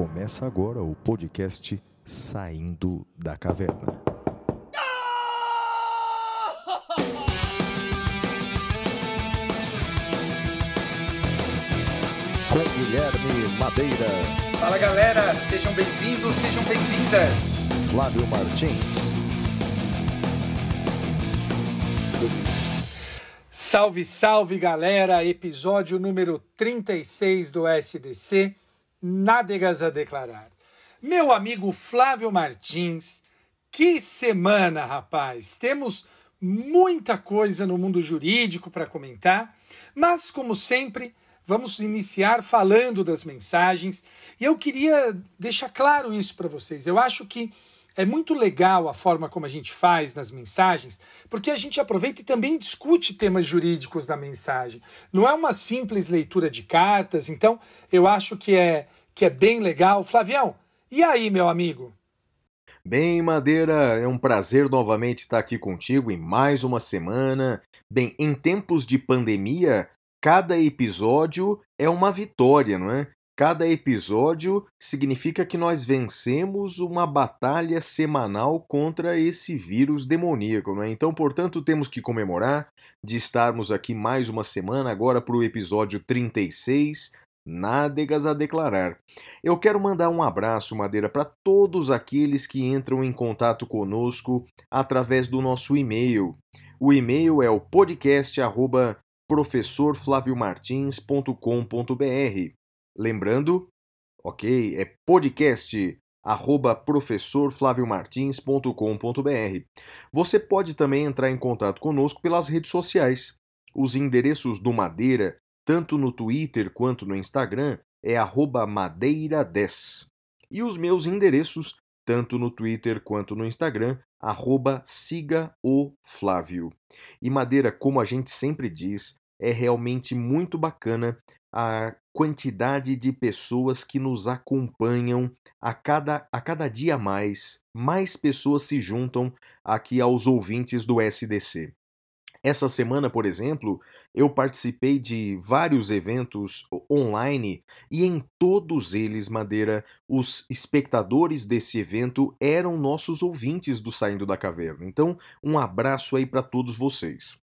Começa agora o podcast Saindo da Caverna. Com Guilherme Madeira, Fala galera, sejam bem-vindos, sejam bem-vindas. Flávio Martins, Salve, salve galera, episódio número 36 do SDC, Nádegas a Declarar. Meu amigo Flávio Martins, que semana, rapaz! Temos muita coisa no mundo jurídico para comentar, mas como sempre, vamos iniciar falando das mensagens. E eu queria deixar claro isso para vocês. Eu acho que é muito legal a forma como a gente faz nas mensagens, porque a gente aproveita e também discute temas jurídicos da mensagem. Não é uma simples leitura de cartas, então eu acho que é, que é bem legal. Flavião, e aí, meu amigo? Bem, Madeira, é um prazer novamente estar aqui contigo em mais uma semana. Bem, em tempos de pandemia, cada episódio é uma vitória, não é? Cada episódio significa que nós vencemos uma batalha semanal contra esse vírus demoníaco, não é? Então, portanto, temos que comemorar de estarmos aqui mais uma semana, agora para o episódio 36, Nádegas a Declarar. Eu quero mandar um abraço, Madeira, para todos aqueles que entram em contato conosco através do nosso e-mail. O e-mail é o podcast arroba professorflaviomartins.com.br. Lembrando, ok, é podcast arroba professorflaviomartins.com.br. Você pode também entrar em contato conosco pelas redes sociais. Os endereços do Madeira, tanto no Twitter quanto no Instagram, é arroba madeira10. E os meus endereços, tanto no Twitter quanto no Instagram, arroba siga o Flávio. E Madeira, como a gente sempre diz, é realmente muito bacana a quantidade de pessoas que nos acompanham a cada, a cada dia mais. Mais pessoas se juntam aqui aos ouvintes do SDC. Essa semana, por exemplo, eu participei de vários eventos online e em todos eles, Madeira, os espectadores desse evento eram nossos ouvintes do Saindo da Caverna. Então, um abraço aí para todos vocês.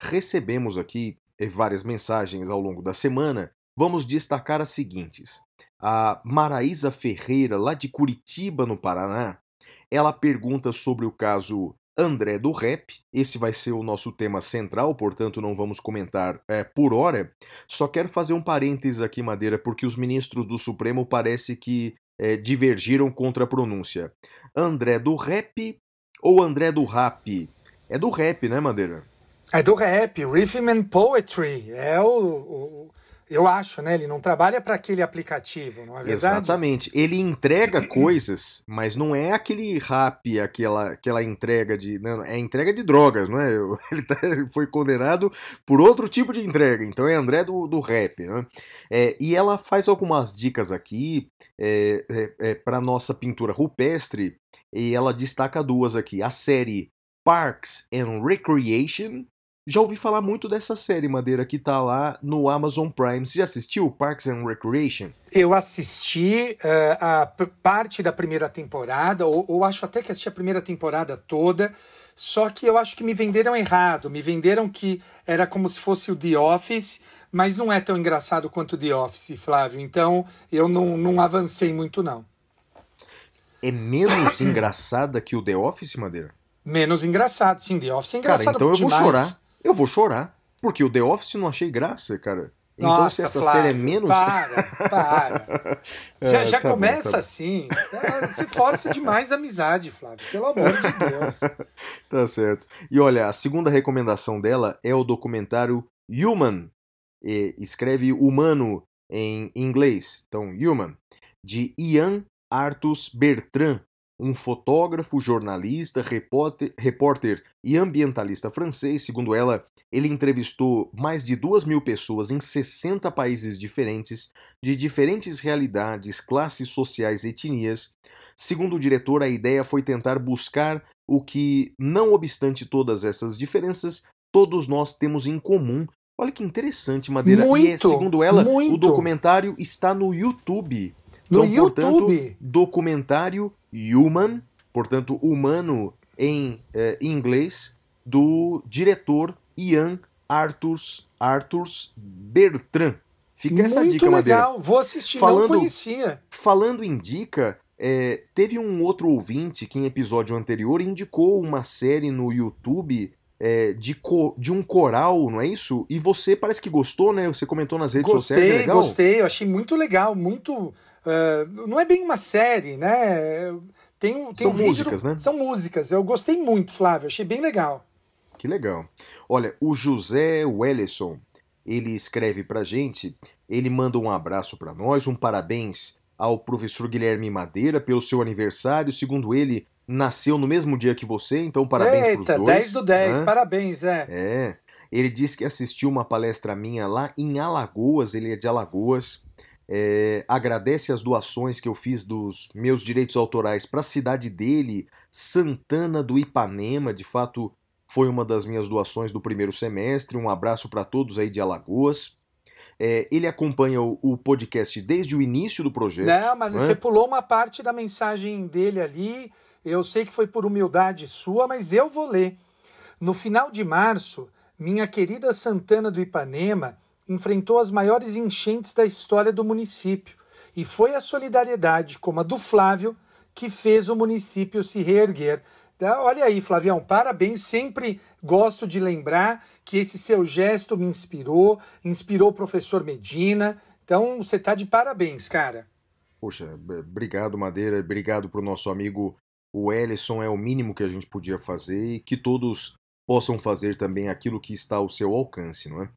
Recebemos aqui várias mensagens ao longo da semana, vamos destacar as seguintes. A Maraísa Ferreira, lá de Curitiba, no Paraná, ela pergunta sobre o caso André do Rap. Esse vai ser o nosso tema central, portanto não vamos comentar é, por hora. Só quero fazer um parênteses aqui, Madeira, porque os ministros do Supremo parece que é, divergiram contra a pronúncia. André do Rap ou André do Rap? É do rap, né, Madeira? É do rap, Rhythm and Poetry. É o, o eu acho, né? Ele não trabalha para aquele aplicativo, não é verdade? Exatamente. Ele entrega coisas, mas não é aquele rap, aquela, aquela entrega de. Não, é entrega de drogas, não é? Ele, tá, foi condenado por outro tipo de entrega. Então é André do, do rap, né? É, e ela faz algumas dicas aqui é, é, é para nossa pintura rupestre. E ela destaca duas aqui. A série Parks and Recreation já ouvi falar muito dessa série, Madeira, que tá lá no Amazon Prime. Você já assistiu Parks and Recreation? Eu assisti uh, a parte da primeira temporada, ou, ou acho até que assisti a primeira temporada toda, só que eu acho que me venderam errado. Me venderam que era como se fosse o The Office, mas não é tão engraçado quanto o The Office, Flávio. Então eu não, não avancei muito, não. É menos engraçada que o The Office, Madeira? Menos engraçado, sim. The Office é engraçado Cara, então eu demais. vou chorar eu vou chorar. Porque o The Office não achei graça, cara. Então, Nossa, se essa Flávio, série é menos. Para, para. É, já já tá bom, começa tá bom. assim. Você força demais a amizade, Flávio. Pelo amor de Deus. Tá certo. E olha, a segunda recomendação dela é o documentário Human. E escreve humano em inglês. Então, Human. De Ian Artus Bertrand, um fotógrafo, jornalista, repórter, repórter e ambientalista francês. Segundo ela, ele entrevistou mais de duas mil pessoas em 60 países diferentes, de diferentes realidades, classes sociais e etnias. Segundo o diretor, a ideia foi tentar buscar o que, não obstante todas essas diferenças, todos nós temos em comum. Olha que interessante, Madeira. Muito, e é, segundo ela, muito. o documentário está no YouTube. No então, portanto, YouTube? documentário Human, portanto, humano em eh, inglês, do diretor Ian Arthurs, Arthurs Bertrand. Fica essa Muito dica, Madeira. legal, vou assistir, Falando- não conhecia. Falando em dica, é, teve um outro ouvinte que em episódio anterior indicou uma série no YouTube é, de, co- de um coral, não é isso? E você parece que gostou, né? Você comentou nas redes sociais, é Gostei, legal? gostei, eu achei muito legal, muito. Eh, não é bem uma série, né? Tem, um- tem São um vídeo músicas, do- né? São músicas, eu gostei muito, Flávio, achei bem legal. Que legal. Olha, o José Wellison, ele escreve pra gente, ele manda um abraço pra nós, um parabéns ao professor Guilherme Madeira pelo seu aniversário. Segundo ele, nasceu no mesmo dia que você, então parabéns Eita, pros dois. 10 do 10, né? parabéns, é. É. Ele disse que assistiu uma palestra minha lá em Alagoas, ele é de Alagoas. É, agradece as doações que eu fiz dos meus direitos autorais para a cidade dele, Santana do Ipanema. De fato, foi uma das minhas doações do primeiro semestre. Um abraço para todos aí de Alagoas. É, ele acompanha o, o podcast desde o início do projeto. Não, mas né? você pulou uma parte da mensagem dele ali. Eu sei que foi por humildade sua, mas eu vou ler. No final de março, minha querida Santana do Ipanema enfrentou as maiores enchentes da história do município. E foi a solidariedade, como a do Flávio, que fez o município se reerguer. Então, Olha aí, Flavião, parabéns. Sempre gosto de lembrar que esse seu gesto me inspirou, inspirou o professor Medina. Então, você tá de parabéns, cara. Poxa, obrigado, Madeira. Obrigado pro nosso amigo o Ellison. É o mínimo que a gente podia fazer e que todos possam fazer também aquilo que está ao seu alcance, não é?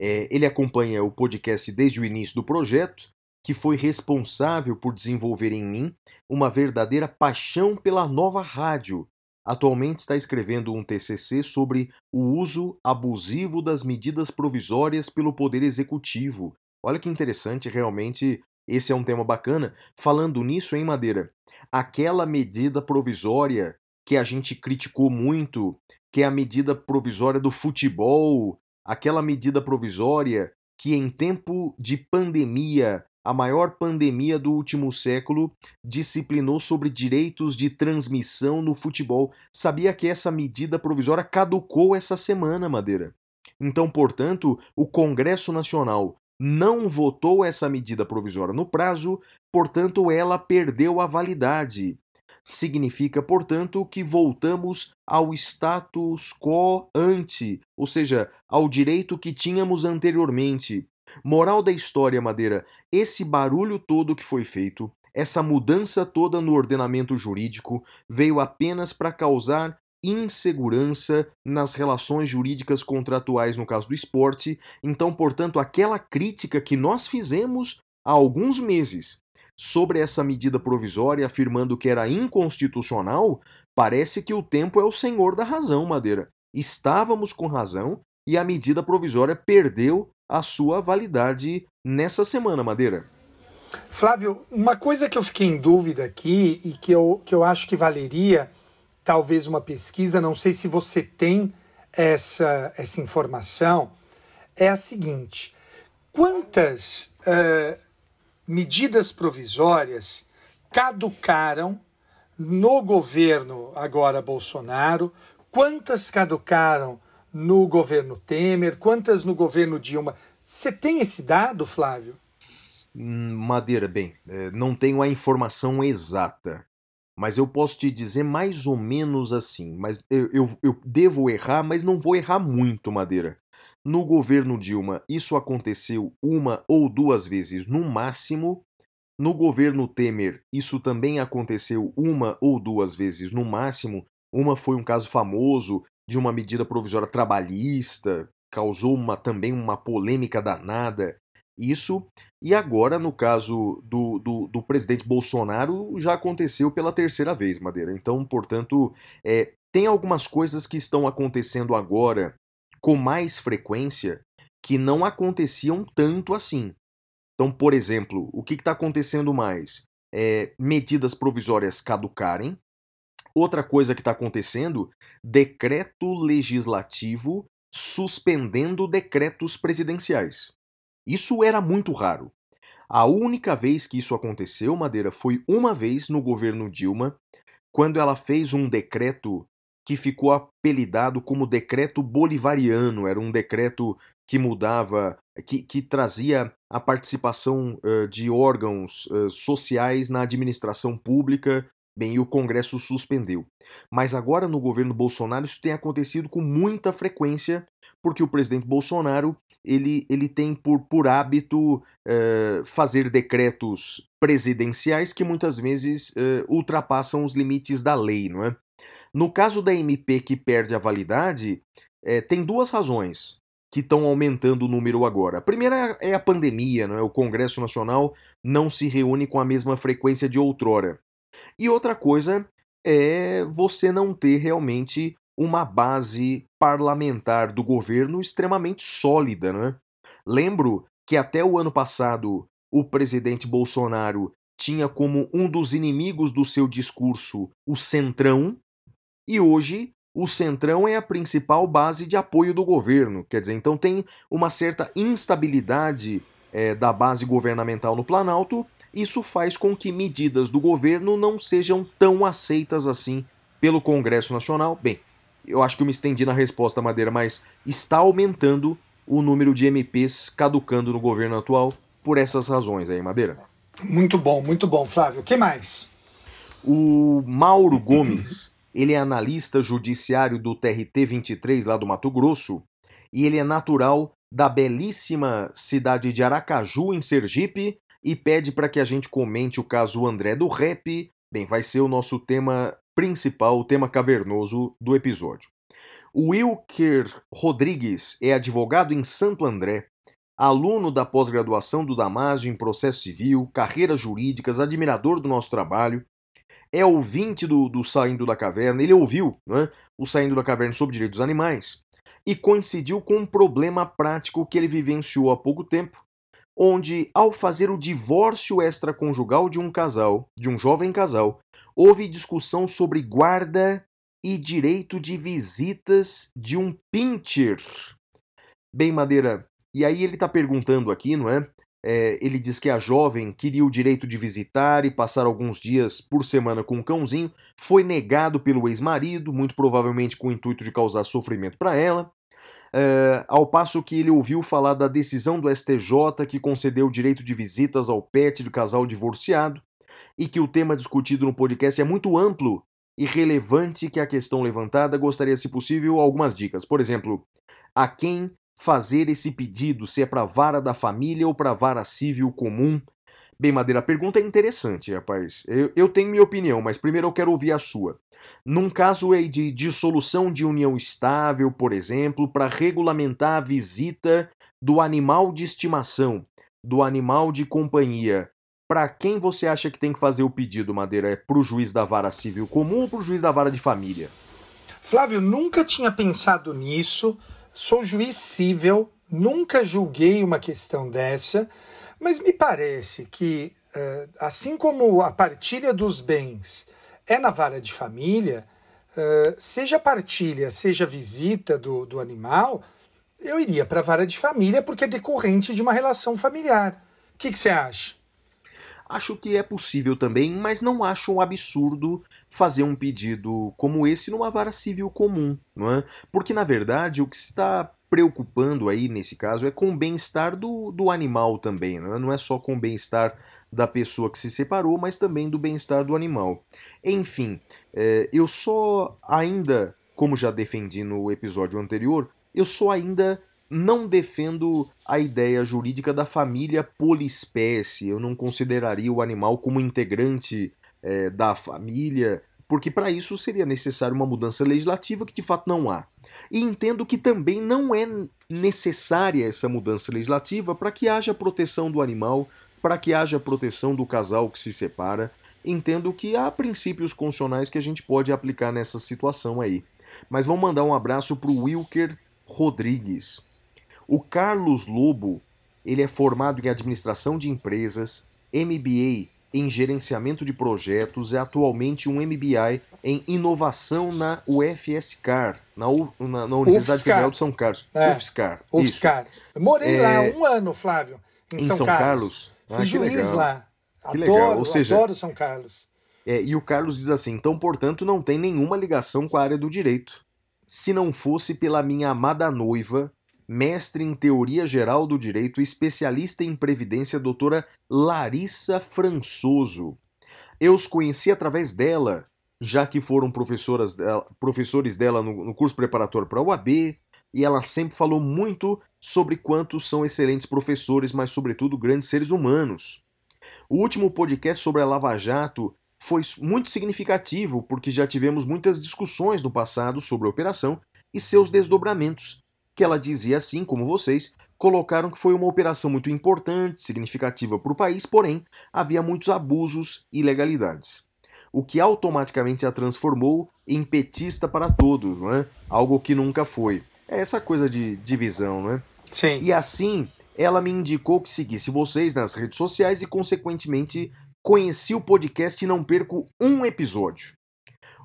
É, ele acompanha o podcast desde o início do projeto, que foi responsável por desenvolver em mim uma verdadeira paixão pela nova rádio. Atualmente está escrevendo um TCC sobre o uso abusivo das medidas provisórias pelo Poder Executivo. Olha que interessante, realmente esse é um tema bacana. Falando nisso, hein, Madeira? Aquela medida provisória que a gente criticou muito, que é a medida provisória do futebol, aquela medida provisória que em tempo de pandemia, a maior pandemia do último século, disciplinou sobre direitos de transmissão no futebol. Sabia que essa medida provisória caducou essa semana, Madeira? Então, portanto, o Congresso Nacional não votou essa medida provisória no prazo, portanto, ela perdeu a validade. Significa, portanto, que voltamos ao status quo ante, ou seja, ao direito que tínhamos anteriormente. Moral da história, Madeira: esse barulho todo que foi feito, essa mudança toda no ordenamento jurídico, veio apenas para causar insegurança nas relações jurídicas contratuais no caso do esporte. Então, portanto, aquela crítica que nós fizemos há alguns meses sobre essa medida provisória, afirmando que era inconstitucional, parece que o tempo é o senhor da razão, Madeira. Estávamos com razão e a medida provisória perdeu a sua validade nessa semana, Madeira. Flávio, uma coisa que eu fiquei em dúvida aqui e que eu, que eu acho que valeria talvez uma pesquisa, não sei se você tem essa, essa informação, é a seguinte: quantas eh, medidas provisórias caducaram no governo agora Bolsonaro? Quantas caducaram no governo Temer? Quantas no governo Dilma? Você tem esse dado, Flávio? Hum, Madeira, bem, eh, não tenho a informação exata, mas eu posso te dizer mais ou menos assim. Mas eu, eu, eu devo errar, mas não vou errar muito, Madeira. No governo Dilma, isso aconteceu uma ou duas vezes no máximo. No governo Temer, isso também aconteceu uma ou duas vezes no máximo. Uma foi um caso famoso de uma medida provisória trabalhista, causou uma, também uma polêmica danada. Isso. E agora, no caso do, do, do presidente Bolsonaro, já aconteceu pela terceira vez, Madeira. Então, portanto, é, tem algumas coisas que estão acontecendo agora com mais frequência que não aconteciam tanto assim. Então, por exemplo, o que está acontecendo mais? É, medidas provisórias caducarem. Outra coisa que está acontecendo, decreto legislativo suspendendo decretos presidenciais. Isso era muito raro. A única vez que isso aconteceu, Madeira, foi uma vez no governo Dilma, quando ela fez um decreto que ficou apelidado como decreto bolivariano. Era um decreto que mudava, que, que trazia a participação uh, de órgãos uh, sociais na administração pública. Bem, e o Congresso suspendeu. Mas agora no governo Bolsonaro isso tem acontecido com muita frequência, porque o presidente Bolsonaro ele, ele tem por, por hábito uh, fazer decretos presidenciais que muitas vezes ultrapassam os limites da lei, não é? No caso da MP que perde a validade, é, tem duas razões que estão aumentando o número agora. A primeira é a pandemia, não é? o Congresso Nacional não se reúne com a mesma frequência de outrora. E outra coisa é você não ter realmente uma base parlamentar do governo extremamente sólida. Não é? Lembro que até o ano passado o presidente Bolsonaro tinha como um dos inimigos do seu discurso o Centrão, e hoje o Centrão é a principal base de apoio do governo. Quer dizer, então tem uma certa instabilidade é, da base governamental no Planalto. Isso faz com que medidas do governo não sejam tão aceitas assim pelo Congresso Nacional. Bem, eu acho que eu me estendi na resposta, Madeira, mas está aumentando o número de MPs caducando no governo atual por essas razões aí, Madeira. Muito bom, muito bom, Flávio. O que mais? O Mauro Gomes ele é analista judiciário do TRT 23 lá do Mato Grosso e ele é natural da belíssima cidade de Aracaju, em Sergipe, e pede para que a gente comente o caso André do Rap. Bem, vai ser o nosso tema principal, o tema cavernoso do episódio. O Wilker Rodrigues é advogado em Santo André, aluno da pós-graduação do Damásio em processo civil, carreiras jurídicas, admirador do nosso trabalho, é ouvinte do, do Saindo da Caverna, ele ouviu né, o Saindo da Caverna sobre direitos dos animais e coincidiu com um problema prático que ele vivenciou há pouco tempo, onde, ao fazer o divórcio extraconjugal de um casal, de um jovem casal, houve discussão sobre guarda e direito de visitas de um pincher. Bem, Madeira, e aí ele está perguntando aqui, não é? É, ele diz que a jovem queria o direito de visitar e passar alguns dias por semana com o cãozinho, foi negado pelo ex-marido, muito provavelmente com o intuito de causar sofrimento para ela. É, ao passo que ele ouviu falar da decisão do STJ que concedeu o direito de visitas ao pet do casal divorciado e que o tema discutido no podcast é muito amplo e relevante que a questão levantada gostaria, se possível, algumas dicas. Por exemplo, a quem fazer esse pedido, se é para vara da família ou para vara civil comum. Bem, Madeira, a pergunta é interessante, rapaz. Eu, eu tenho minha opinião, mas primeiro eu quero ouvir a sua. Num caso aí de dissolução de união estável, por exemplo, para regulamentar a visita do animal de estimação, do animal de companhia, para quem você acha que tem que fazer o pedido, Madeira? É para o juiz da vara civil comum ou para o juiz da vara de família? Flávio, nunca tinha pensado nisso. Sou juiz civil, nunca julguei uma questão dessa, mas me parece que, eh, assim como a partilha dos bens é na vara de família, eh, seja partilha, seja visita do, do animal, eu iria para a vara de família porque é decorrente de uma relação familiar. O que, que você acha? Acho que é possível também, mas não acho um absurdo fazer um pedido como esse numa vara civil comum, não é? Porque na verdade o que se está preocupando aí nesse caso é com o bem-estar do, do animal também, não é? não é só com o bem-estar da pessoa que se separou, mas também do bem-estar do animal. Enfim, é, eu só ainda, como já defendi no episódio anterior, eu só ainda não defendo a ideia jurídica da família poliespécie. Eu não consideraria o animal como integrante é, da família, porque para isso seria necessário uma mudança legislativa que de fato não há. E entendo que também não é necessária essa mudança legislativa para que haja proteção do animal, para que haja proteção do casal que se separa. Entendo que há princípios constitucionais que a gente pode aplicar nessa situação aí. Mas vamos mandar um abraço para o Wilker Rodrigues. O Carlos Lobo, ele é formado em administração de empresas, MBA em gerenciamento de projetos, é atualmente um MBI em inovação na UFSCar, na, U, na, na Universidade UFSCar. Federal de São Carlos. É. UFSCar. UFSCar. Eu morei é... lá um ano, Flávio, em, em São, São, Carlos. Carlos. Fui Ah, que juiz legal. lá. Que adoro, legal, ou seja- adoro São Carlos. É, e o Carlos diz assim: então, portanto, não tem nenhuma ligação com a área do direito. Se não fosse pela minha amada noiva, mestre em teoria geral do direito, especialista em previdência, doutora Larissa Françoso. Eu os conheci através dela, já que foram professoras dela- professores dela no, no curso preparatório para a UAB, e ela sempre falou muito sobre quantos são excelentes professores, mas, sobretudo, grandes seres humanos. O último podcast sobre a Lava Jato foi muito significativo porque já tivemos muitas discussões no passado sobre a operação e seus desdobramentos, que ela dizia assim como vocês, colocaram que foi uma operação muito importante, significativa para o país, porém havia muitos abusos e ilegalidades. O que automaticamente a transformou em petista para todos, não é? Algo que nunca foi. É essa coisa de divisão, não é? Sim. E assim, ela me indicou que seguisse vocês nas redes sociais e, consequentemente, conheci o podcast e não perco um episódio.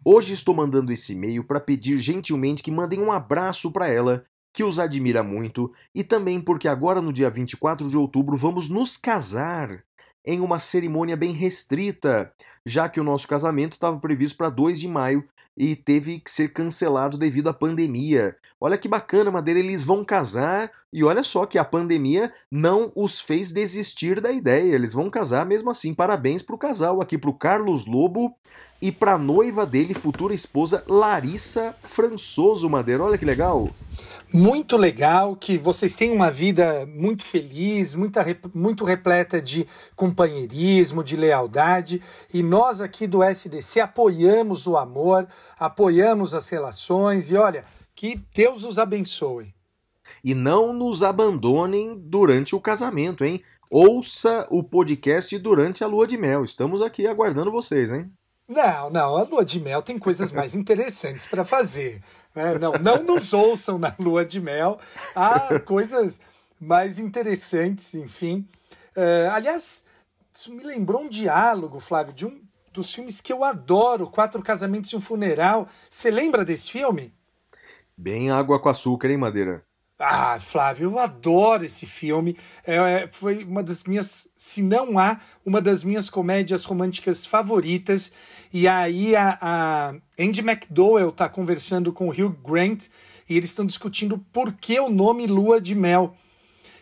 Hoje estou mandando esse e-mail para pedir gentilmente que mandem um abraço para ela, que os admira muito, e também porque agora no dia 24 de outubro vamos nos casar em uma cerimônia bem restrita, já que o nosso casamento estava previsto para 2 de maio e teve que ser cancelado devido à pandemia. Olha que bacana, Madeira, eles vão casar e olha só que a pandemia não os fez desistir da ideia. Eles vão casar mesmo assim. Parabéns pro casal aqui pro Carlos Lobo e pra noiva dele, futura esposa Larissa Françoso Madeira. Olha que legal. Muito legal que vocês tenham uma vida muito feliz, muita, muito repleta de companheirismo, de lealdade. E nós aqui do SDC apoiamos o amor, apoiamos as relações. E olha, que Deus os abençoe. E não nos abandonem durante o casamento, hein? Ouça o podcast durante a lua de mel. Estamos aqui aguardando vocês, hein? Não, não, a lua de mel tem coisas mais interessantes para fazer. Né? Não, não nos ouçam na lua de mel. Há coisas mais interessantes, enfim. Eh, aliás, isso me lembrou um diálogo, Flávio, de um dos filmes que eu adoro, Quatro Casamentos e um Funeral. Você lembra desse filme? Bem água com açúcar, hein, Madeira? Ah, Flávio, eu adoro esse filme. É, é, foi uma das minhas, se não há, uma das minhas comédias românticas favoritas. E aí a, a Andy McDowell tá conversando com o Hugh Grant e eles estão discutindo por que o nome Lua de Mel.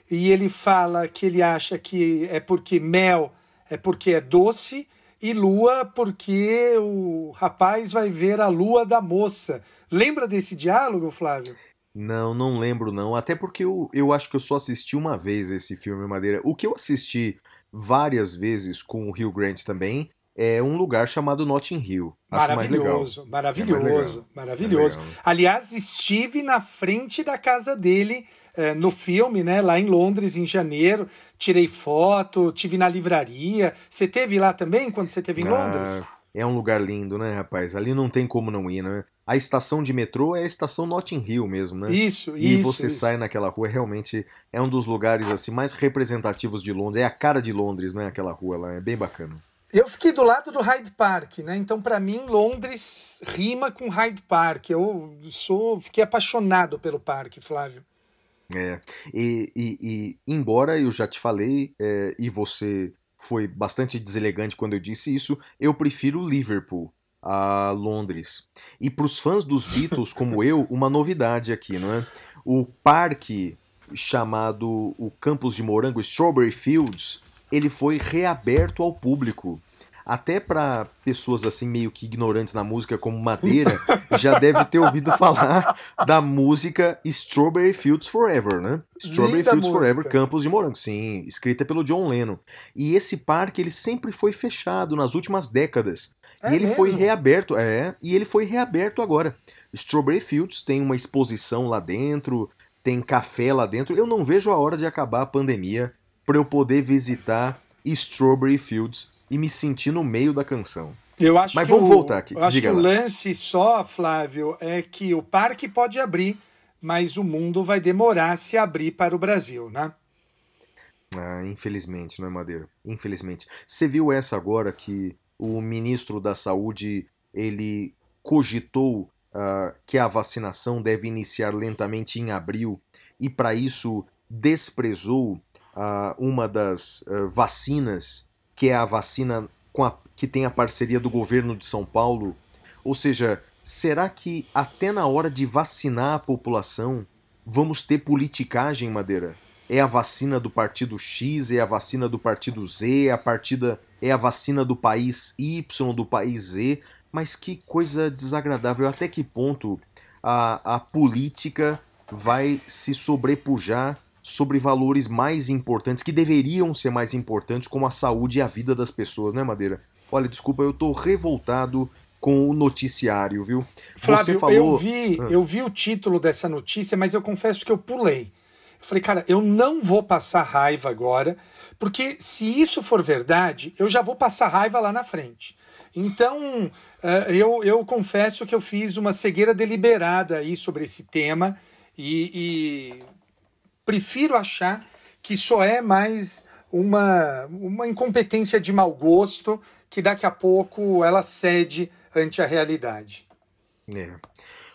E ele fala que ele acha que é porque mel é porque é doce e lua porque o rapaz vai ver a lua da moça. Lembra desse diálogo, Flávio? Não, não lembro não. Até porque eu, eu acho que eu só assisti uma vez esse filme Madeira. O que eu assisti várias vezes com o Hugh Grant também é um lugar chamado Notting Hill. Acho. Maravilhoso, maravilhoso, É legal. maravilhoso. É. Aliás, estive na frente da casa dele eh, no filme, né? Lá em Londres, em janeiro. Tirei foto, tive na livraria. Você teve lá também quando você teve em Londres? Ah, é um lugar lindo, né, rapaz? Ali não tem como não ir, né? A estação de metrô é a estação Notting Hill mesmo, né? Isso, E isso. você isso. sai naquela rua, realmente é um dos lugares assim mais representativos de Londres. É a cara de Londres, né? Aquela rua lá, é bem bacana. Eu fiquei do lado do Hyde Park, né? Então, para mim, Londres rima com Hyde Park. Eu sou, fiquei apaixonado pelo parque, Flávio. É, e, e- e, embora eu já te falei, é, e você foi bastante deselegante quando eu disse isso, eu prefiro Liverpool a Londres. E para os fãs dos Beatles, como eu, uma novidade aqui, não é? O parque chamado o Campus de Morango, Strawberry Fields, ele foi reaberto ao público. Até para pessoas assim meio que ignorantes na música como Madeira, já deve ter ouvido falar da música Strawberry Fields Forever, né? Strawberry Linda Fields Forever, música. Campos de Morango, sim, escrita pelo John Lennon. E esse parque ele sempre foi fechado nas últimas décadas. É e ele foi mesmo? reaberto, é, e ele foi reaberto agora. Strawberry Fields tem uma exposição lá dentro, tem café lá dentro. Eu não vejo a hora de acabar a pandemia para eu poder visitar Strawberry Fields e me sentir no meio da canção. Eu acho Mas que vamos o- voltar aqui. Eu acho Diga que o lá. lance só, Flávio, é que o parque pode abrir, mas o mundo vai demorar a se abrir para o Brasil, né? Ah, infelizmente, não é Madeira? Infelizmente. Você viu essa agora que o ministro da Saúde ele cogitou ah, que a vacinação deve iniciar lentamente em abril e para isso desprezou uh, uma das uh, vacinas, que é a vacina a, que tem a parceria do governo de São Paulo. Ou seja, será que até na hora de vacinar a população vamos ter politicagem, Madeira? É a vacina do partido X, é a vacina do partido Z, é a partida é a vacina do país Y, do país Z, mas que coisa desagradável. Até que ponto a, a política vai se sobrepujar sobre valores mais importantes, que deveriam ser mais importantes, como a saúde e a vida das pessoas, né, Madeira? Olha, desculpa, eu tô revoltado com o noticiário, viu? Flávio, falou... eu, vi, ah. eu vi o título dessa notícia, mas eu confesso que eu pulei. Eu falei, cara, eu não vou passar raiva agora, porque se isso for verdade, eu já vou passar raiva lá na frente. Então, uh, eu, eu confesso que eu fiz uma cegueira deliberada aí sobre esse tema e prefiro achar que só é mais uma, uma incompetência de mau gosto que daqui a pouco ela cede ante a realidade. É.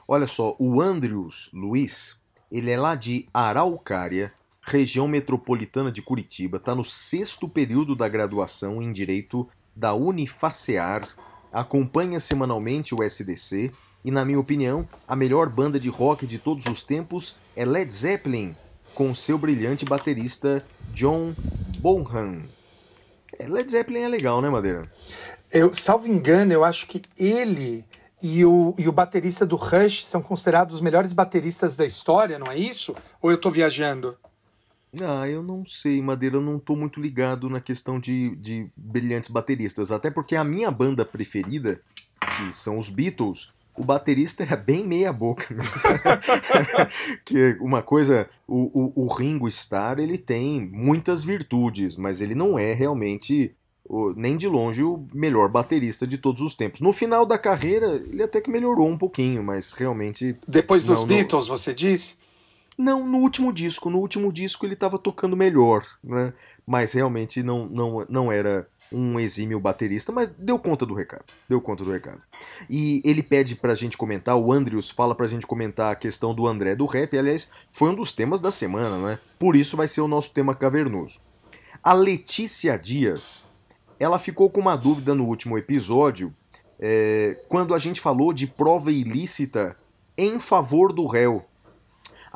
Olha só, o Andrews Luiz, ele é lá de Araucária, região metropolitana de Curitiba, está no sexto período da graduação em Direito da Unifacear, acompanha semanalmente o SDC e, na minha opinião, a melhor banda de rock de todos os tempos é Led Zeppelin, com seu brilhante baterista John Bonham. É, Led Zeppelin é legal, né, Madeira? Eu, salvo engano, eu acho que ele e o, e o baterista do Rush são considerados os melhores bateristas da história, não é isso? Ou eu tô viajando? Ah, eu não sei, Madeira, eu não tô muito ligado na questão de, de brilhantes bateristas. Até porque a minha banda preferida, que são os Beatles, o baterista era bem meia boca. que uma coisa, o, o, o, Ringo Starr ele tem muitas virtudes, mas ele não é realmente o, nem de longe o melhor baterista de todos os tempos. No final da carreira ele até que melhorou um pouquinho, mas realmente depois dos não, Beatles, não... você diz? Não, no último disco. No último disco ele estava tocando melhor, né? Mas realmente não, não, não era um exímio baterista, mas deu conta do recado. Deu conta do recado. E ele pede pra gente comentar, o Andrews fala pra gente comentar a questão do André do rap, aliás, foi um dos temas da semana, né? Por isso vai ser o nosso tema cavernoso. A Letícia Dias, ela ficou com uma dúvida no último episódio, é, quando a gente falou de prova ilícita em favor do réu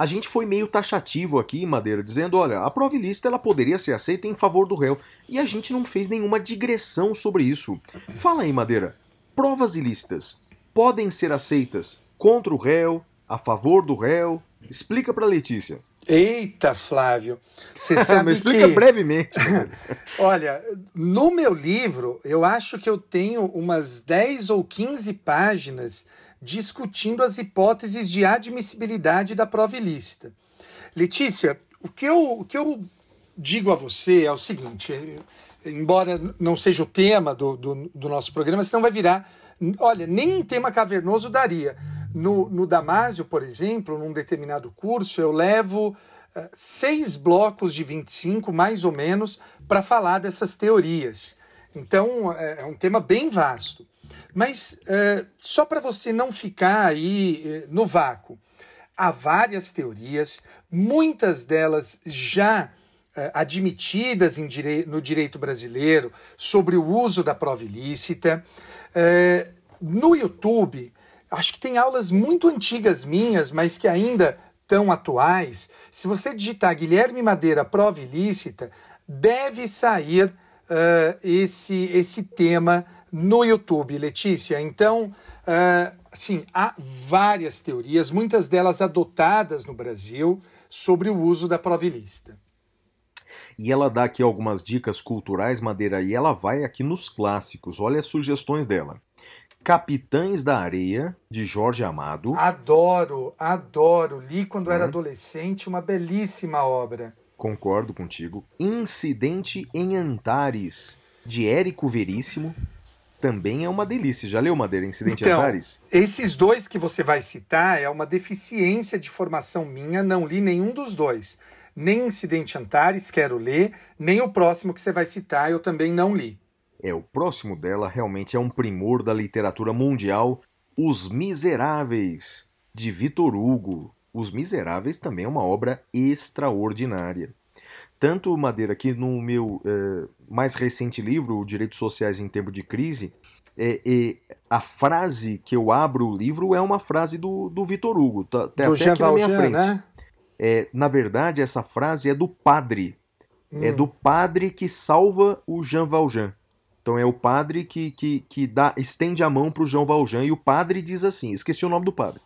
a gente foi meio taxativo aqui, Madeira, dizendo, olha, a prova ilícita ela poderia ser aceita em favor do réu, e a gente não fez nenhuma digressão sobre isso. Fala aí, Madeira, provas ilícitas podem ser aceitas contra o réu, a favor do réu? Explica para Letícia. Eita, Flávio. Você sabe explica que... brevemente. Olha, no meu livro, eu acho que eu tenho umas 10 ou 15 páginas discutindo as hipóteses de admissibilidade da prova ilícita. Letícia, o que eu, o que eu digo a você é o seguinte: embora não seja o tema do, do, do nosso programa, senão vai virar. Olha, nem um tema cavernoso daria. No, no Damásio, por exemplo, num determinado curso, eu levo uh, seis blocos de 25, mais ou menos, para falar dessas teorias. Então, é, é um tema bem vasto. Mas uh, só para você não ficar aí uh, no vácuo, há várias teorias, muitas delas já uh, admitidas direi no direito brasileiro sobre o uso da prova ilícita. no YouTube, acho que tem aulas muito antigas minhas, mas que ainda tão atuais. Se você digitar Guilherme Madeira prova ilícita, deve sair esse, esse tema no YouTube, Letícia. Então, uh, sim, há várias teorias, muitas delas adotadas no Brasil, sobre o uso da prova ilícita. E ela dá aqui algumas dicas culturais, Madeira, e ela vai aqui nos clássicos. Olha as sugestões dela. Capitães da Areia, de Jorge Amado. Adoro, adoro. Li quando é. era adolescente, uma belíssima obra. Concordo contigo. Incidente em Antares, de Érico Veríssimo também é uma delícia. Já leu Madeira Incidente então, Antares? Esses dois que você vai citar é uma deficiência de formação minha, não li nenhum dos dois. Nem Incidente Antares, quero ler, nem o próximo que você vai citar, eu também não li. É, o próximo dela realmente é um primor da literatura mundial, Os Miseráveis, de Vitor Hugo. Os Miseráveis também é uma obra extraordinária. Tanto Madeira que no meu é, mais recente livro, Direitos Sociais em Tempo de Crise, é, é, a frase que eu abro o livro é uma frase do, do Vitor Hugo, tá, tá Do até Jean aqui na minha Valjean, frente. né? É, na verdade, essa frase é do padre. É Hum. do padre que salva o Jean Valjean. Então é o padre que, que, que dá, estende a mão para o Jean Valjean e o padre diz assim, esqueci o nome do padre,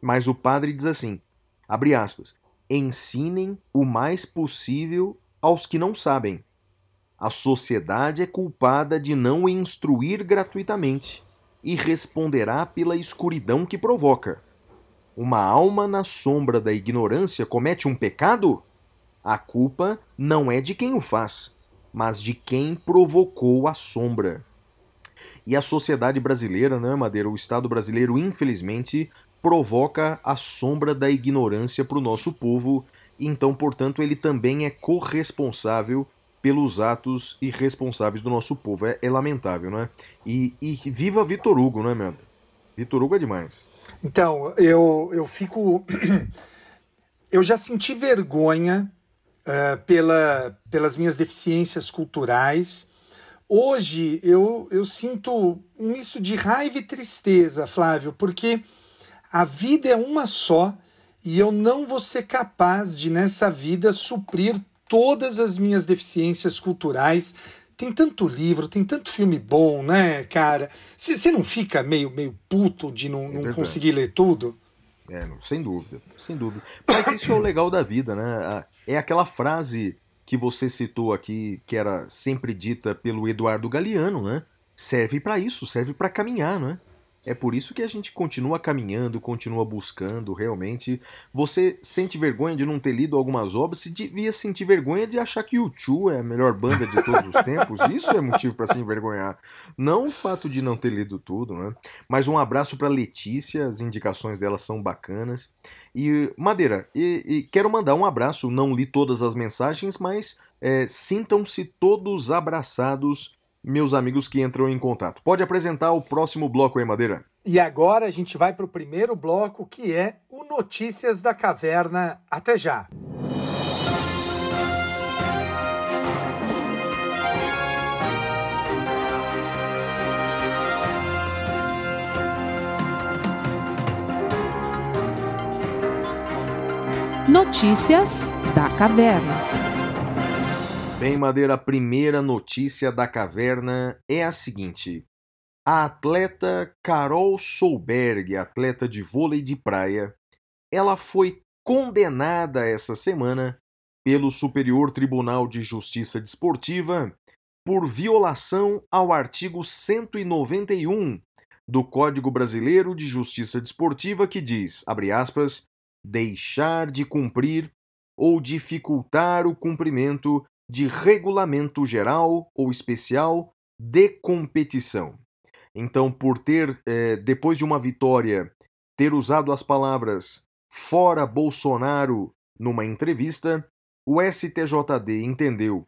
mas o padre diz assim, abre aspas, ensinem o mais possível aos que não sabem. A sociedade é culpada de não instruir gratuitamente e responderá pela escuridão que provoca. Uma alma na sombra da ignorância comete um pecado? A culpa não é de quem o faz, mas de quem provocou a sombra. E a sociedade brasileira, né, Madeira? O Estado brasileiro, infelizmente, provoca a sombra da ignorância para o nosso povo, então, portanto, ele também é corresponsável pelos atos irresponsáveis do nosso povo. É, é lamentável, né? E, e viva Vitor Hugo, né, meu? Vitor Hugo é demais. Então, eu, eu fico. Eu já senti vergonha eh, pela, pelas minhas deficiências culturais. Hoje eu, eu sinto um misto de raiva e tristeza, Flávio, porque a vida é uma só e eu não vou ser capaz de, nessa vida, suprir todas as minhas deficiências culturais. Tem tanto livro, tem tanto filme bom, né, cara? Você não fica meio, meio puto de não, não verdade. conseguir ler tudo? É, não, sem dúvida, sem dúvida. Mas isso é o legal da vida, né? É aquela frase que você citou aqui, que era sempre dita pelo Eduardo Galeano, né? Serve pra isso, serve pra caminhar, né? É por isso que a gente continua caminhando, continua buscando, realmente. Você sente vergonha de não ter lido algumas obras, você devia sentir vergonha de achar que o Chu é a melhor banda de todos os tempos. Isso é motivo pra se envergonhar. Não o fato de não ter lido tudo, né? Mas um abraço pra Letícia, as indicações dela são bacanas. E, Madeira, e, e quero mandar um abraço, não li todas as mensagens, mas é, sintam-se todos abraçados, meus amigos que entram em contato. Pode apresentar o próximo bloco aí, Madeira. E agora a gente vai para o primeiro bloco, que é o Notícias da Caverna. Até já! Notícias da Caverna. Bem, Madeira, a primeira notícia da caverna é a seguinte. A atleta Carol Solberg, atleta de vôlei de praia, ela foi condenada essa semana pelo Superior Tribunal de Justiça Desportiva por violação ao artigo 191 do Código Brasileiro de Justiça Desportiva que diz, abre aspas, deixar de cumprir ou dificultar o cumprimento de regulamento geral ou especial de competição. Então, por ter, eh, depois de uma vitória, ter usado as palavras fora Bolsonaro numa entrevista, o STJD entendeu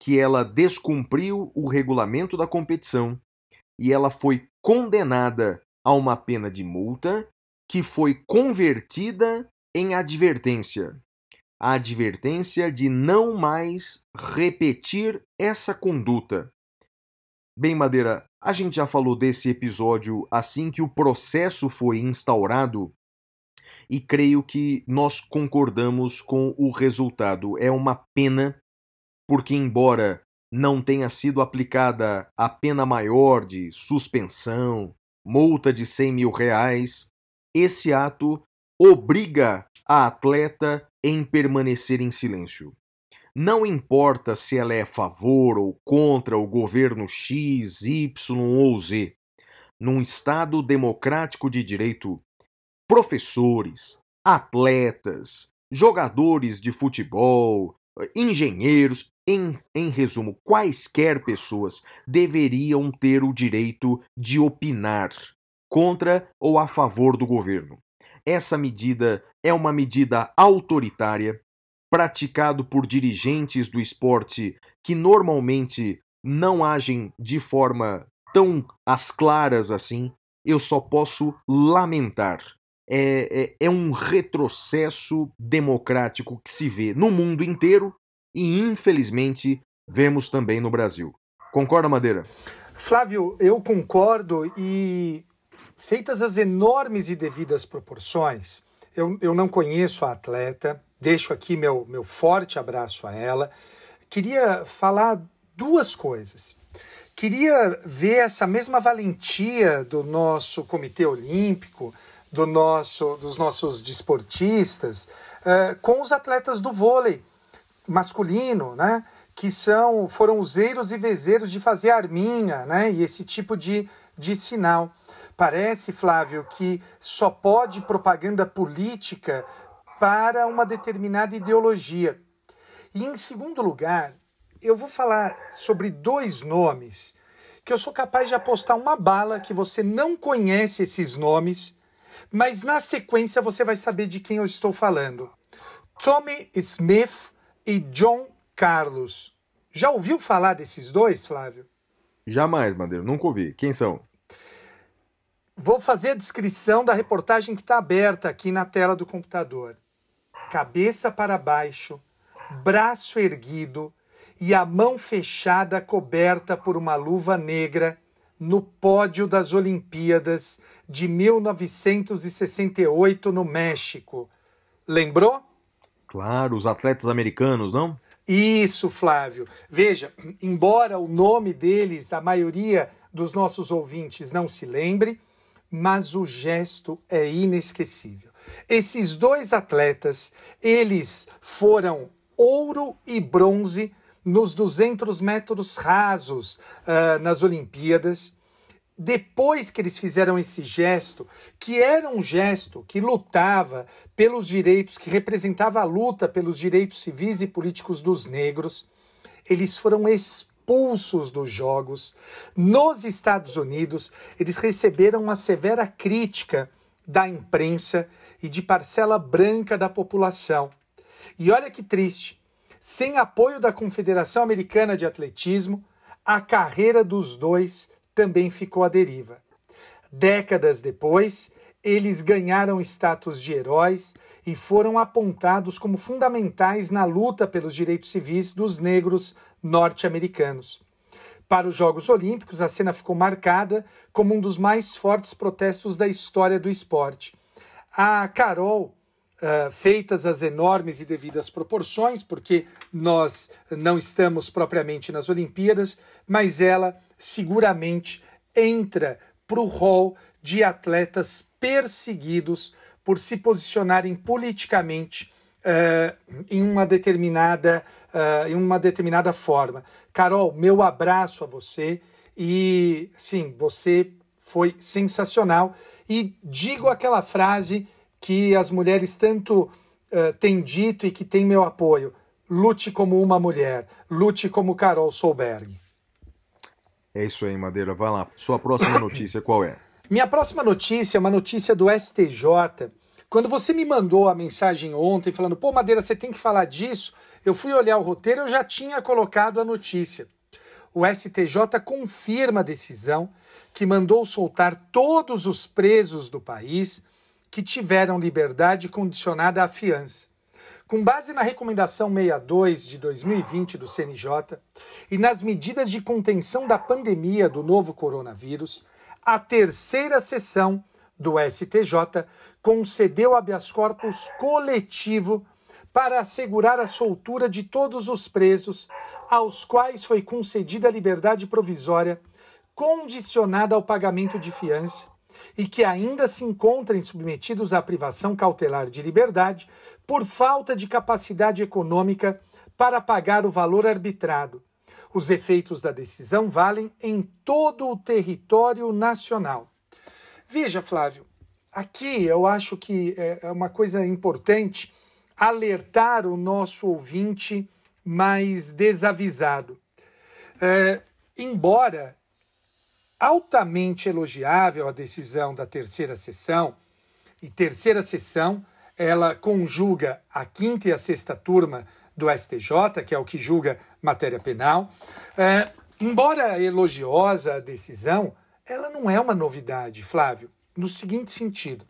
que ela descumpriu o regulamento da competição e ela foi condenada a uma pena de multa que foi convertida em advertência. A advertência de não mais repetir essa conduta. Bem, Madeira, a gente já falou desse episódio assim que o processo foi instaurado e creio que nós concordamos com o resultado. É uma pena, porque, embora não tenha sido aplicada a pena maior de suspensão, multa de 100 mil reais, esse ato obriga a atleta em permanecer em silêncio. Não importa se ela é a favor ou contra o governo X, Y ou Z. Num Estado democrático de direito, professores, atletas, jogadores de futebol, engenheiros, em, em resumo, quaisquer pessoas deveriam ter o direito de opinar contra ou a favor do governo. Essa medida é uma medida autoritária, praticado por dirigentes do esporte que normalmente não agem de forma tão às claras assim. Eu só posso lamentar. É, é, é um retrocesso democrático que se vê no mundo inteiro e, infelizmente, vemos também no Brasil. Concorda, Madeira? Flávio, eu concordo e, feitas as enormes e devidas proporções, eu, eu não conheço a atleta, deixo aqui meu, meu forte abraço a ela. Queria falar duas coisas. Queria ver essa mesma valentia do nosso Comitê Olímpico, do nosso, dos nossos desportistas, uh, com os atletas do vôlei masculino, né? que são foram useiros e vezeiros de fazer arminha, né? E esse tipo de, de sinal. Parece, Flávio, que só pode propaganda política para uma determinada ideologia. E em segundo lugar, eu vou falar sobre dois nomes que eu sou capaz de apostar uma bala que você não conhece esses nomes, mas na sequência você vai saber de quem eu estou falando. Tommy Smith e John Carlos. Já ouviu falar desses dois, Flávio? Jamais, Madeira, nunca ouvi. Quem são? Vou fazer a descrição da reportagem que está aberta aqui na tela do computador. Cabeça para baixo, braço erguido e a mão fechada coberta por uma luva negra no pódio das Olimpíadas de 1968 no México. Lembrou? Claro, os atletas americanos, não? Isso, Flávio. Veja, embora o nome deles, a maioria dos nossos ouvintes não se lembre, mas o gesto é inesquecível. Esses dois atletas, eles foram ouro e bronze nos 200 metros rasos uh, nas Olimpíadas depois que eles fizeram esse gesto, que era um gesto que lutava pelos direitos, que representava a luta pelos direitos civis e políticos dos negros, eles foram expulsos dos Jogos. Nos Estados Unidos, eles receberam uma severa crítica da imprensa e de parcela branca da população. E olha que triste, sem apoio da Confederação Americana de Atletismo, a carreira dos dois também ficou à deriva. Décadas depois, eles ganharam status de heróis e foram apontados como fundamentais na luta pelos direitos civis dos negros norte-americanos. Para os Jogos Olímpicos, a cena ficou marcada como um dos mais fortes protestos da história do esporte. A Carol, uh, feitas as enormes e devidas proporções, porque nós não estamos propriamente nas Olimpíadas, mas ela seguramente entra para o rol de atletas perseguidos por se posicionarem politicamente uh, em, uma determinada, uh, em uma determinada forma. Carol, meu abraço a você e sim, você foi sensacional. E digo aquela frase que as mulheres tanto uh, têm dito e que tem meu apoio: lute como uma mulher, lute como Carol Solberg. É isso aí, Madeira. Vai lá. Sua próxima notícia qual é? Minha próxima notícia é uma notícia do STJ. Quando você me mandou a mensagem ontem falando, pô, Madeira, você tem que falar disso, eu fui olhar o roteiro eu já tinha colocado a notícia. O STJ confirma a decisão que mandou soltar todos os presos do país que tiveram liberdade condicionada à fiança. Com base na recomendação 62 de 2020 do CNJ e nas medidas de contenção da pandemia do novo coronavírus, a terceira sessão do STJ concedeu habeas corpus coletivo para assegurar a soltura de todos os presos aos quais foi concedida a liberdade provisória condicionada ao pagamento de fiança e que ainda se encontrem submetidos à privação cautelar de liberdade por falta de capacidade econômica para pagar o valor arbitrado. Os efeitos da decisão valem em todo o território nacional. Veja, Flávio, aqui eu acho que é, é uma coisa importante alertar o nosso ouvinte mais desavisado. É, embora altamente elogiável a decisão da terceira sessão, e terceira sessão ela conjuga a quinta e a sexta turma do STJ, que é o que julga matéria penal. É, embora elogiosa a decisão, ela não é uma novidade, Flávio, no seguinte sentido.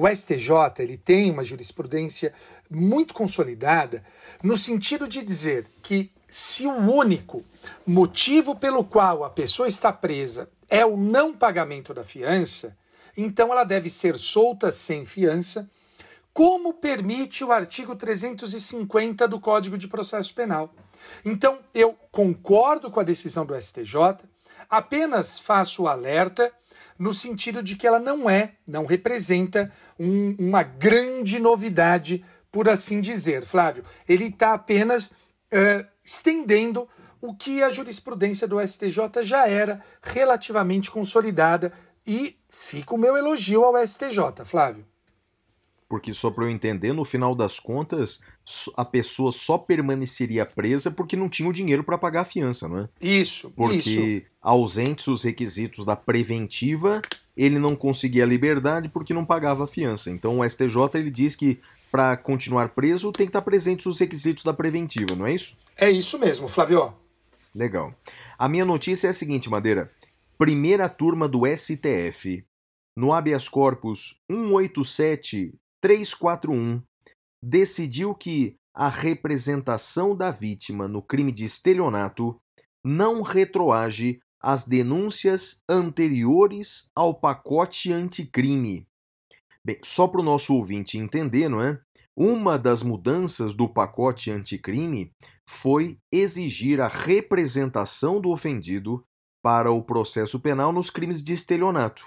O STJ ele tem uma jurisprudência muito consolidada no sentido de dizer que se o único motivo pelo qual a pessoa está presa é o não pagamento da fiança, então ela deve ser solta sem fiança, como permite o artigo 350 do Código de Processo Penal. Então, eu concordo com a decisão do STJ, apenas faço o alerta no sentido de que ela não é, não representa um, uma grande novidade, por assim dizer, Flávio. Ele está apenas uh, estendendo o que a jurisprudência do STJ já era relativamente consolidada e fica o meu elogio ao STJ, Flávio. Porque só para eu entender, no final das contas, a pessoa só permaneceria presa porque não tinha o dinheiro para pagar a fiança, não é? Isso, porque isso. ausentes os requisitos da preventiva, ele não conseguia a liberdade porque não pagava a fiança. Então o STJ ele diz que para continuar preso tem que estar presentes os requisitos da preventiva, não é isso? É isso mesmo, Flávio. Legal. A minha notícia é a seguinte, Madeira. Primeira turma do STF, no habeas corpus 187 341 decidiu que a representação da vítima no crime de estelionato não retroage às denúncias anteriores ao pacote anticrime. Bem, só para o nosso ouvinte entender, não é? Uma das mudanças do pacote anticrime foi exigir a representação do ofendido para o processo penal nos crimes de estelionato.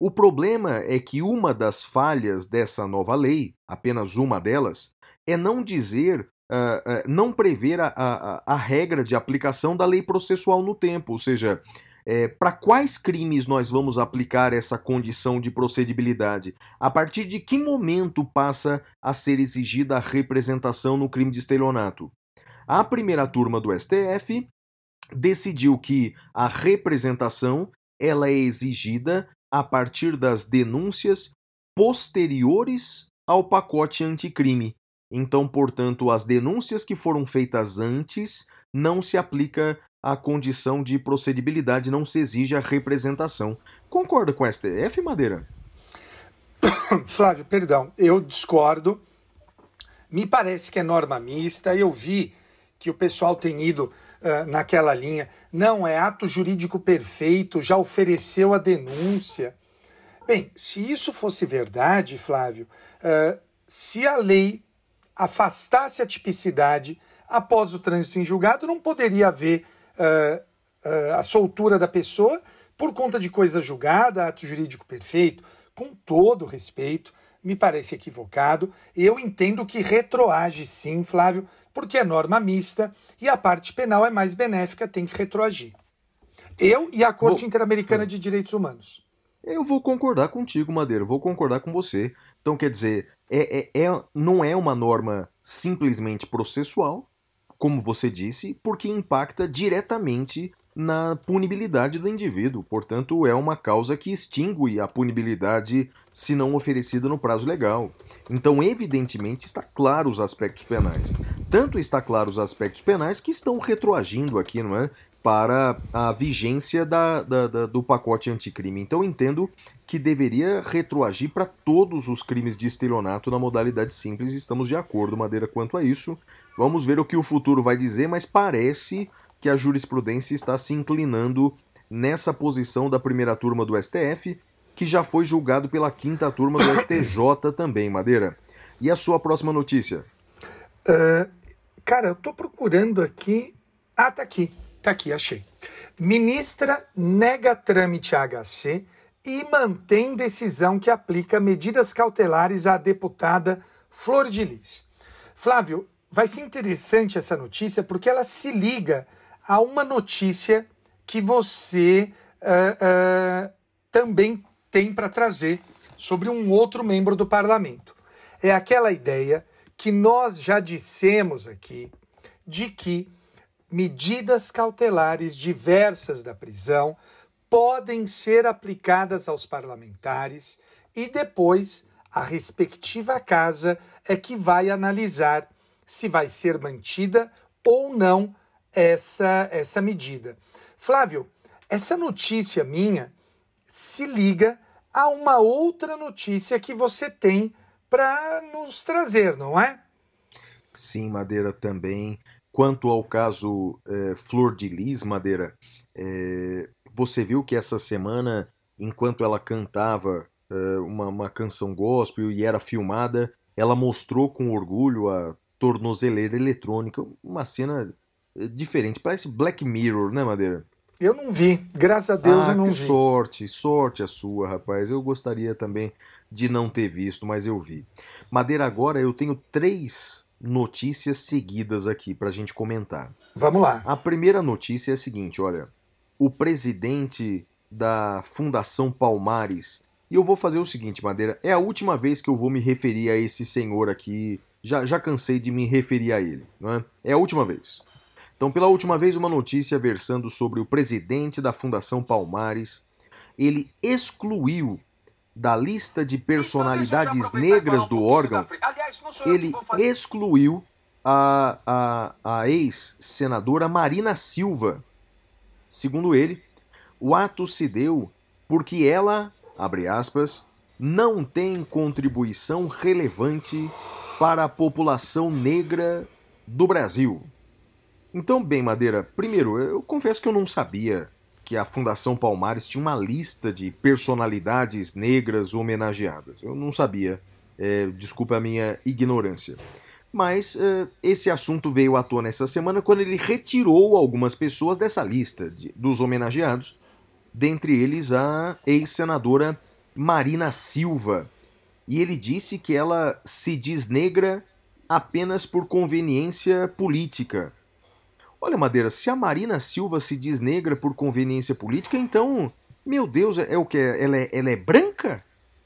O problema é que uma das falhas dessa nova lei, apenas uma delas, é não dizer, uh, uh, não prever a, a, a, regra de aplicação da lei processual no tempo, ou seja, é, para quais crimes nós vamos aplicar essa condição de procedibilidade? A partir de que momento passa a ser exigida a representação no crime de estelionato? A primeira turma do STF decidiu que a representação ela é exigida a partir das denúncias posteriores ao pacote anticrime. Então, portanto, as denúncias que foram feitas antes não se aplica a condição de procedibilidade, não se exige a representação. Concorda com o STF, Madeira? Flávio, perdão, eu discordo. Me parece que é norma mista. Eu vi que o pessoal tem ido naquela linha. Não, é ato jurídico perfeito, já ofereceu a denúncia. Bem, se isso fosse verdade, Flávio, uh, se a lei afastasse a tipicidade após o trânsito em julgado, não poderia haver uh, a soltura da pessoa por conta de coisa julgada, ato jurídico perfeito. Com todo respeito, me parece equivocado. Eu entendo que retroage sim, Flávio, porque é norma mista e a parte penal é mais benéfica, tem que retroagir. Eu e a Corte vou... Interamericana de Direitos Humanos. Eu vou concordar contigo, Madeira, vou concordar com você. Então, quer dizer, é, é, é, não é uma norma simplesmente processual, como você disse, porque impacta diretamente na punibilidade do indivíduo. Portanto, é uma causa que extingue a punibilidade se não oferecida no prazo legal. Então, evidentemente, está claro os aspectos penais. Tanto está claro os aspectos penais que estão retroagindo aqui, não é? Para a vigência da, da, da do pacote anticrime. Então, entendo que deveria retroagir para todos os crimes de estelionato na modalidade simples. Estamos de acordo, Madeira, quanto a isso. Vamos ver o que o futuro vai dizer, mas parece que a jurisprudência está se inclinando nessa posição da primeira turma do STF, que já foi julgado pela quinta turma do STJ também, Madeira. E a sua próxima notícia? Uh, cara, eu tô procurando aqui. Ah, tá aqui. Tá aqui, achei. Ministra nega trâmite HC e mantém decisão que aplica medidas cautelares à deputada Flor de Lis. Flávio, vai ser interessante essa notícia porque ela se liga a uma notícia que você uh, uh, também tem para trazer sobre um outro membro do parlamento. É aquela ideia que nós já dissemos aqui de que medidas cautelares diversas da prisão podem ser aplicadas aos parlamentares e depois a respectiva casa é que vai analisar se vai ser mantida ou não essa, essa medida. Flávio, essa notícia minha se liga a uma outra notícia que você tem para nos trazer, não é? Sim, Madeira também. Quanto ao caso é, Flor de Lis, Madeira, é, você viu que essa semana, enquanto ela cantava é, uma, uma canção gospel e era filmada, ela mostrou com orgulho a tornozeleira eletrônica, uma cena diferente, parece Black Mirror, né, Madeira? Eu não vi, graças a Deus ah, eu não vi. sorte, sorte a sua, rapaz. Eu gostaria também de não ter visto, mas eu vi. Madeira, agora eu tenho três notícias seguidas aqui para a gente comentar. Vamos lá. A primeira notícia é a seguinte: olha, o presidente da Fundação Palmares. E eu vou fazer o seguinte, Madeira, é a última vez que eu vou me referir a esse senhor aqui. Já, já cansei de me referir a ele, não é? É a última vez. Então, pela última vez, uma notícia versando sobre o presidente da Fundação Palmares. Ele excluiu da lista de personalidades negras do órgão, ele excluiu a, a, a ex-senadora Marina Silva. Segundo ele, o ato se deu porque ela, abre aspas, não tem contribuição relevante para a população negra do Brasil. Então, bem, Madeira, primeiro, eu confesso que eu não sabia que a Fundação Palmares tinha uma lista de personalidades negras homenageadas. Eu não sabia. É, desculpa a minha ignorância. Mas é, esse assunto veio à tona essa semana quando ele retirou algumas pessoas dessa lista de, dos homenageados, dentre eles a ex-senadora Marina Silva. E ele disse que ela se diz negra apenas por conveniência política Olha, Madeira, se a Marina Silva se diz negra por conveniência política, então, meu Deus, é, é o que? Ela é, ela é branca?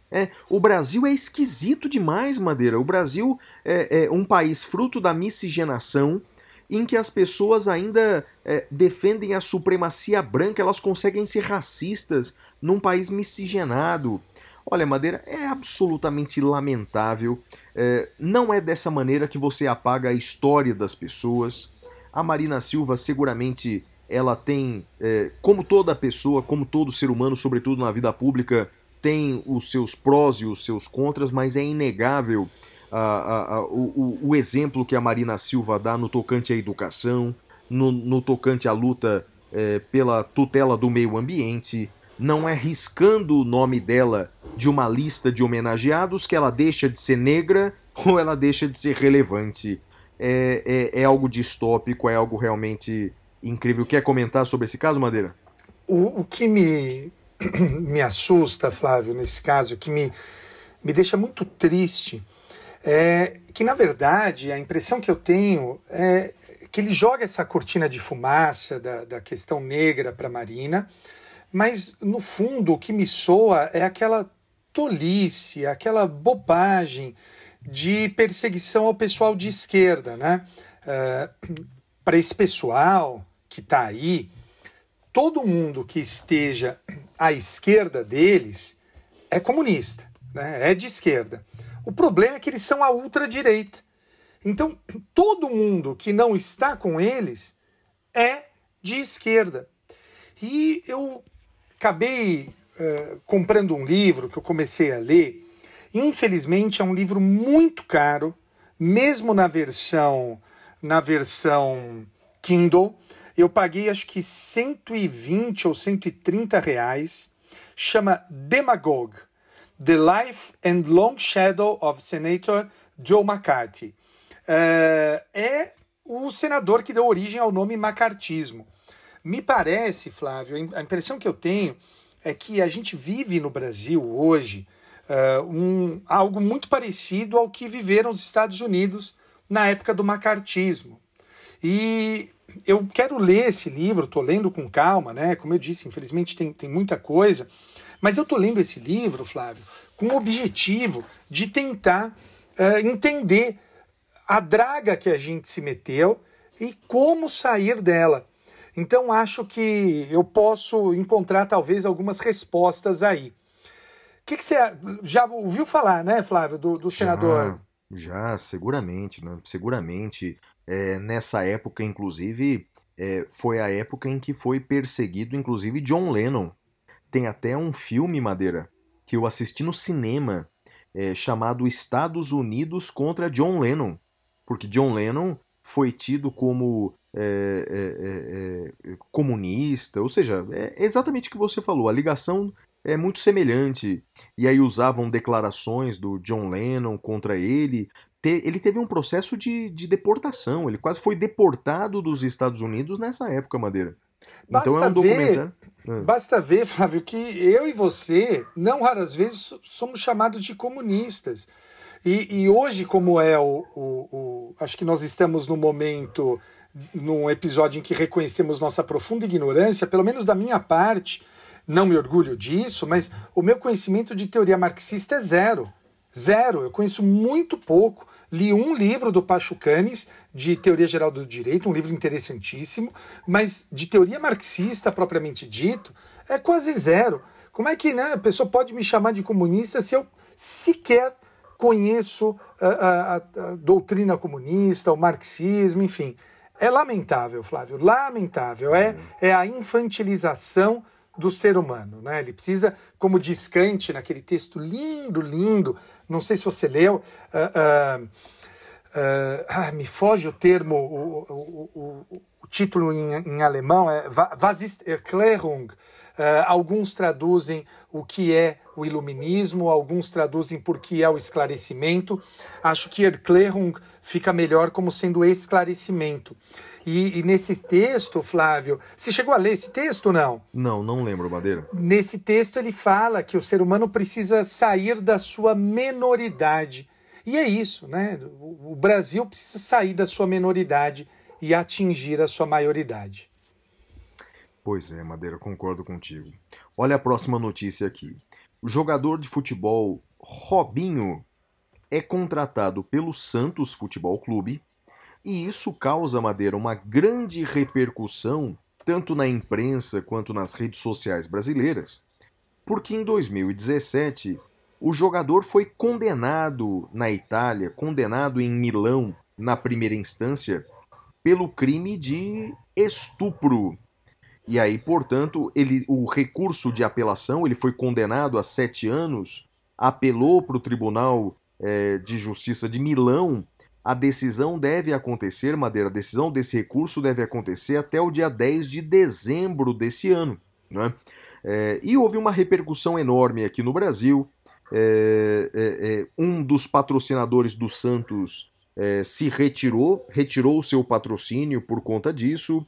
É, o Brasil é esquisito demais, Madeira. O Brasil é, é um país fruto da miscigenação, em que as pessoas ainda é, defendem a supremacia branca, elas conseguem ser racistas num país miscigenado. Olha, Madeira, é absolutamente lamentável. É, não é dessa maneira que você apaga a história das pessoas. A Marina Silva seguramente ela tem, é, como toda pessoa, como todo ser humano, sobretudo na vida pública, tem os seus prós e os seus contras, mas é inegável a, a, a, o, o, exemplo que a Marina Silva dá no tocante à educação, no, no tocante à luta é, pela tutela do meio ambiente. Não é riscando o nome dela de uma lista de homenageados que ela deixa de ser negra ou ela deixa de ser relevante é, é, é algo distópico, é algo realmente incrível. Quer comentar sobre esse caso, Madeira? O, o que me, me assusta, Flávio, nesse caso, que me, me deixa muito triste, é que, na verdade, a impressão que eu tenho é que ele joga essa cortina de fumaça da, da questão negra para Marina, mas, no fundo, o que me soa é aquela tolice, aquela bobagem de perseguição ao pessoal de esquerda, né? Uh, é, Para esse pessoal que está aí, todo mundo que esteja à esquerda deles é comunista, né? é de esquerda. O problema é que eles são a ultradireita. Então, todo mundo que não está com eles é de esquerda. E eu acabei uh, comprando um livro que eu comecei a ler Infelizmente é um livro muito caro, mesmo na versão na versão Kindle. Eu paguei acho que 120 ou 130 reais. Chama Demagogue: The Life and Long Shadow of Senator Joe McCarthy. Uh, é o senador que deu origem ao nome macartismo. Me parece, Flávio, a impressão que eu tenho é que a gente vive no Brasil hoje uh, um, algo muito parecido ao que viveram os Estados Unidos na época do macartismo. E eu quero ler esse livro, estou lendo com calma, né? Como eu disse, infelizmente tem, tem muita coisa, mas eu estou lendo esse livro, Flávio, com o objetivo de tentar uh, entender a draga que a gente se meteu e como sair dela. Então acho que eu posso encontrar talvez algumas respostas aí que, que você já ouviu falar, né, Flávio, do, do senador? Já, já, seguramente, né? seguramente. É, nessa época, inclusive, é, foi a época em que foi perseguido, inclusive, John Lennon. Tem até um filme, Madeira, que eu assisti no cinema. é, chamado Estados Unidos contra John Lennon, porque John Lennon foi tido como é, é, é, é comunista, ou seja, é exatamente o que você falou, a ligação é muito semelhante. E aí usavam declarações do John Lennon contra ele. Ele teve um processo de, de deportação, ele quase foi deportado dos Estados Unidos nessa época, Madeira. Basta então é um documentário. Ver, é. Basta ver, Flávio, que eu e você, não raras vezes, somos chamados de comunistas. E, e hoje, como é o, o, o, Acho que nós estamos no momento, num episódio em que reconhecemos nossa profunda ignorância, pelo menos da minha parte, não me orgulho disso, mas o meu conhecimento de teoria marxista é zero. Zero. Eu conheço muito pouco. Li um livro do Pachucanes de Teoria Geral do Direito, um livro interessantíssimo, mas de teoria marxista propriamente dito, é quase zero. Como é que né, a pessoa pode me chamar de comunista se eu sequer conheço a, a, a, doutrina comunista, o marxismo, enfim. É lamentável, Flávio, lamentável. É, é a infantilização do ser humano. Né? Ele precisa, como diz Kant naquele texto lindo, lindo, não sei se você leu, uh, uh, uh, ah, me foge o termo, o, o, o, o título em, em, alemão é Was ist Erklärung? alguns traduzem o que é o iluminismo, alguns traduzem por que é o esclarecimento. Acho que Erklärung fica melhor como sendo esclarecimento. E, e, nesse texto, Flávio, você chegou a ler esse texto não? Não, não lembro, Madeira. Nesse texto ele fala que o ser humano precisa sair da sua menoridade. E é isso, né? O Brasil precisa sair da sua menoridade e atingir a sua maioridade. Pois é, Madeira, concordo contigo. Olha a próxima notícia aqui. O jogador de futebol Robinho é contratado pelo Santos Futebol Clube e isso causa, Madeira, uma grande repercussão, tanto na imprensa quanto nas redes sociais brasileiras, porque em 2017 o jogador foi condenado na Itália, condenado em Milão, na primeira instância, pelo crime de estupro. E aí, portanto, ele, o recurso de apelação, ele foi condenado a sete anos, apelou para o Tribunal é, de Justiça de Milão a decisão deve acontecer, Madeira, a decisão desse recurso deve acontecer até o dia 10 de dezembro desse ano. Né? É, e houve uma repercussão enorme aqui no Brasil. É, é, é um dos patrocinadores do Santos é, se retirou, retirou o seu patrocínio por conta disso.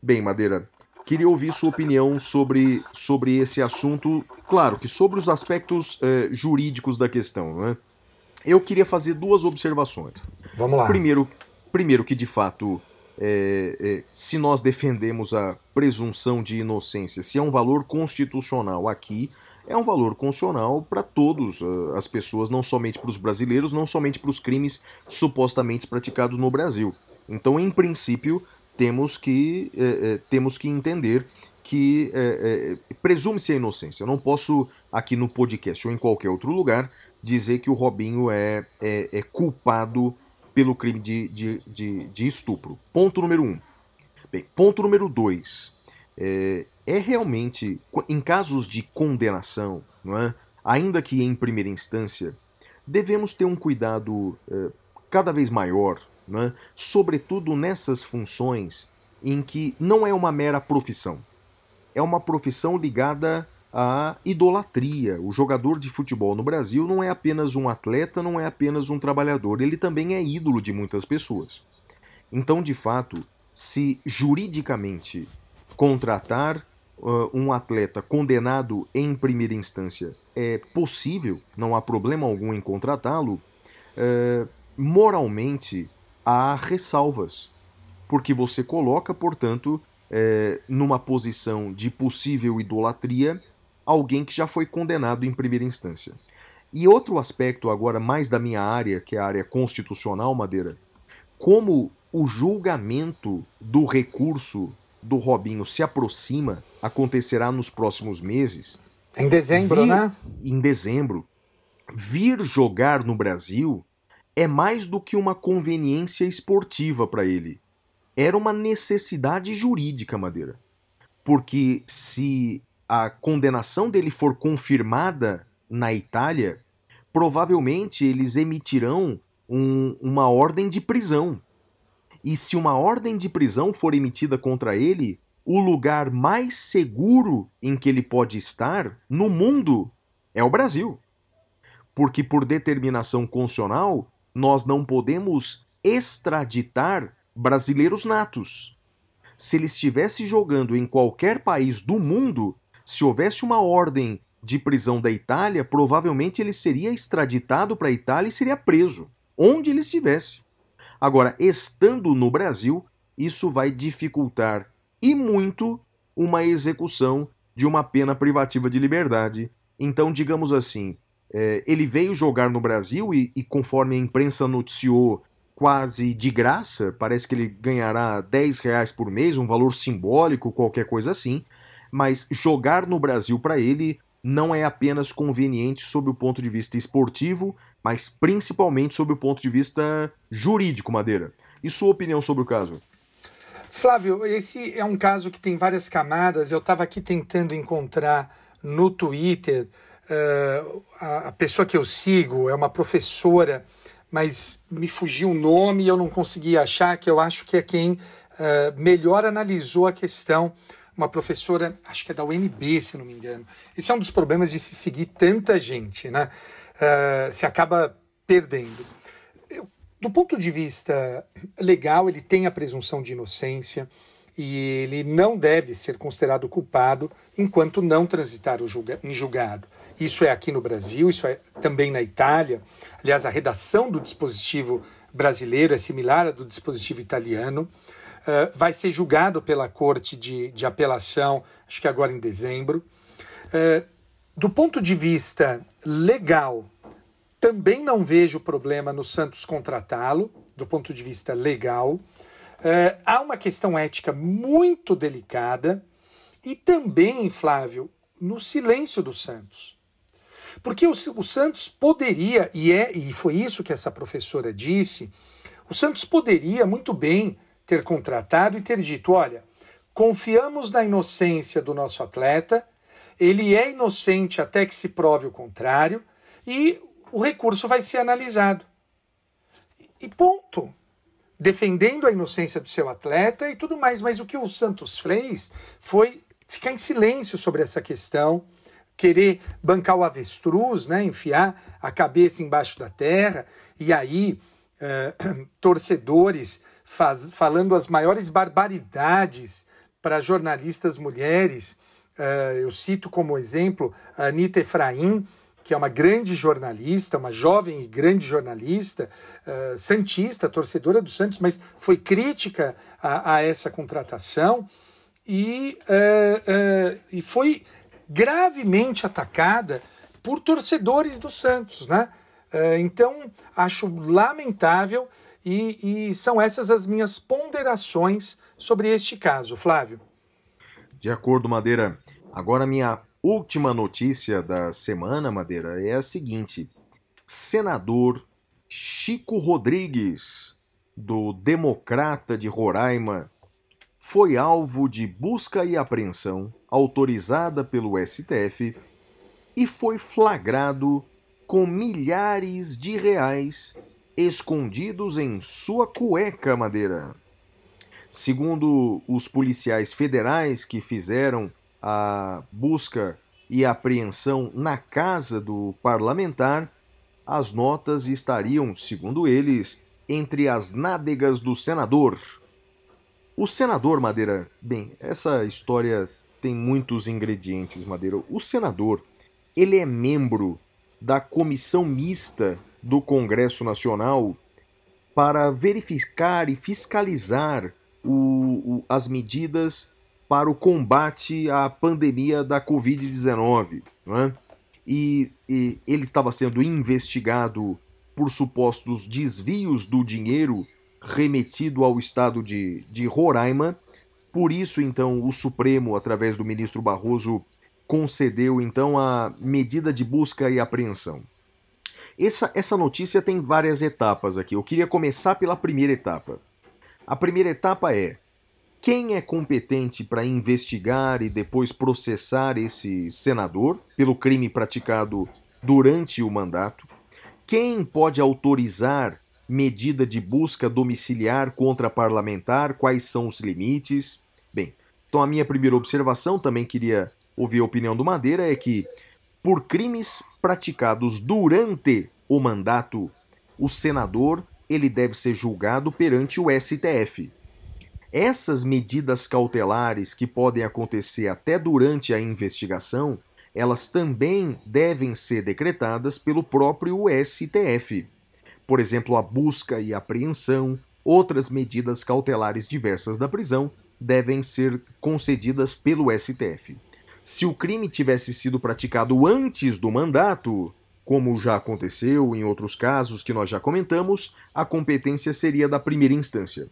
Bem, Madeira, queria ouvir sua opinião sobre, sobre esse assunto. Claro que sobre os aspectos é, jurídicos da questão. Né? Eu queria fazer duas observações. Vamos lá. Primeiro, primeiro que de fato, é, é, se nós defendemos a presunção de inocência, se é um valor constitucional aqui, é um valor constitucional para todas uh, as pessoas, não somente para os brasileiros, não somente para os crimes supostamente praticados no Brasil. Então, em princípio, temos que, é, é temos que entender que é, presume-se a inocência. Eu não posso, aqui no podcast ou em qualquer outro lugar, dizer que o Robinho é, é, é culpado pelo crime de, de, de, de, estupro. Ponto número um. Bem, ponto número dois. É, é realmente, em casos de condenação, não é? ainda que em primeira instância, devemos ter um cuidado é, cada vez maior, não é? sobretudo nessas funções em que não é uma mera profissão. É uma profissão ligada a idolatria. O jogador de futebol no Brasil não é apenas um atleta, não é apenas um trabalhador, ele também é ídolo de muitas pessoas. Então, de fato, se juridicamente contratar uh, um atleta condenado em primeira instância é possível, não há problema algum em contratá-lo, uh, moralmente há ressalvas, porque você coloca, portanto, numa posição de possível idolatria alguém que já foi condenado em primeira instância. E outro aspecto agora mais da minha área, que é a área constitucional, Madeira, como o julgamento do recurso do Robinho se aproxima, acontecerá nos próximos meses. Em dezembro, vir, né? Em dezembro. Vir jogar no Brasil é mais do que uma conveniência esportiva para ele. Era uma necessidade jurídica, Madeira. Porque se a condenação dele for confirmada na Itália, provavelmente eles emitirão um, uma ordem de prisão. E se uma ordem de prisão for emitida contra ele, o lugar mais seguro em que ele pode estar no mundo é o Brasil. Porque, por determinação constitucional, nós não podemos extraditar brasileiros natos. Se ele estivesse jogando em qualquer país do mundo, se houvesse uma ordem de prisão da Itália, provavelmente ele seria extraditado para a Itália e seria preso, onde ele estivesse. Agora, estando no Brasil, isso vai dificultar e muito uma execução de uma pena privativa de liberdade. Então, digamos assim, é, ele veio jogar no Brasil e, e, conforme a imprensa noticiou, quase de graça, parece que ele ganhará 10 reais por mês, um valor simbólico, qualquer coisa assim, mas jogar no Brasil para ele não é apenas conveniente sob o ponto de vista esportivo, mas principalmente sob o ponto de vista jurídico, Madeira. E sua opinião sobre o caso? Flávio, esse é um caso que tem várias camadas. Eu estava aqui tentando encontrar no Twitter uh, a, pessoa que eu sigo, é uma professora mas me fugiu o nome e eu não consegui achar, que eu acho que é quem uh, melhor analisou a questão. Uma professora, acho que é da UNB, se não me engano. Esse é um dos problemas de se seguir tanta gente, né? Uh, se acaba perdendo. Do ponto de vista legal, ele tem a presunção de inocência e ele não deve ser considerado culpado enquanto não transitar julga em julgado. Isso é aqui no Brasil, isso é também na Itália. Aliás, a redação do dispositivo brasileiro é similar à do dispositivo italiano. Uh, vai ser julgado pela Corte de, de Apelação, acho que agora em dezembro. Uh, do ponto de vista legal, também não vejo problema no Santos contratá-lo, do ponto de vista legal. Uh, há uma questão ética muito delicada e também, Flávio, no silêncio do Santos. Porque o, o Santos poderia, e, é, e foi isso que essa professora disse, o Santos poderia muito bem ter contratado e ter dito: olha, confiamos na inocência do nosso atleta, ele é inocente até que se prove o contrário, e o recurso vai ser analisado. E ponto. Defendendo a inocência do seu atleta e tudo mais. Mas o que o Santos fez foi ficar em silêncio sobre essa questão querer bancar o avestruz, né, enfiar a cabeça embaixo da terra, e aí eh, torcedores faz, falando as maiores barbaridades para jornalistas mulheres. Uh, eu cito como exemplo a Anitta Efraim, que é uma grande jornalista, uma jovem e grande jornalista, uh, santista, torcedora do Santos, mas foi crítica a, a essa contratação e, uh, e foi gravemente atacada por torcedores do Santos, né? Então, acho lamentável e, e, são essas as minhas ponderações sobre este caso, Flávio. De acordo, Madeira. Agora, minha última notícia da semana, Madeira, é a seguinte: senador Chico Rodrigues, do Democrata de Roraima, foi alvo de busca e apreensão autorizada pelo STF e foi flagrado com milhares de reais escondidos em sua cueca madeira. Segundo os policiais federais que fizeram a busca e apreensão na casa do parlamentar, as notas estariam, segundo eles, entre as nádegas do senador. O senador Madeira, bem, essa história tem muitos ingredientes, Madeira. O senador, ele é membro da comissão mista do Congresso Nacional para verificar e fiscalizar o, o, as medidas para o combate à pandemia da Covid-19. É? E, e ele estava sendo investigado por supostos desvios do dinheiro remetido ao estado de, de Roraima. Por isso, então, o Supremo, através do ministro Barroso, concedeu então a medida de busca e apreensão. Essa, essa notícia tem várias etapas aqui. Eu queria começar pela primeira etapa. A primeira etapa é quem é competente para investigar e depois processar esse senador pelo crime praticado durante o mandato. quem pode autorizar medida de busca domiciliar contra parlamentar? Quais são os limites? Bem, então a minha primeira observação, também queria ouvir a opinião do Madeira, é que por crimes praticados durante o mandato, o senador ele deve ser julgado perante o STF. Essas medidas cautelares que podem acontecer até durante a investigação, elas também devem ser decretadas pelo próprio STF. Por exemplo, a busca e apreensão, outras medidas cautelares diversas da prisão devem ser concedidas pelo STF. Se o crime tivesse sido praticado antes do mandato, como já aconteceu em outros casos que nós já comentamos, a competência seria da primeira instância.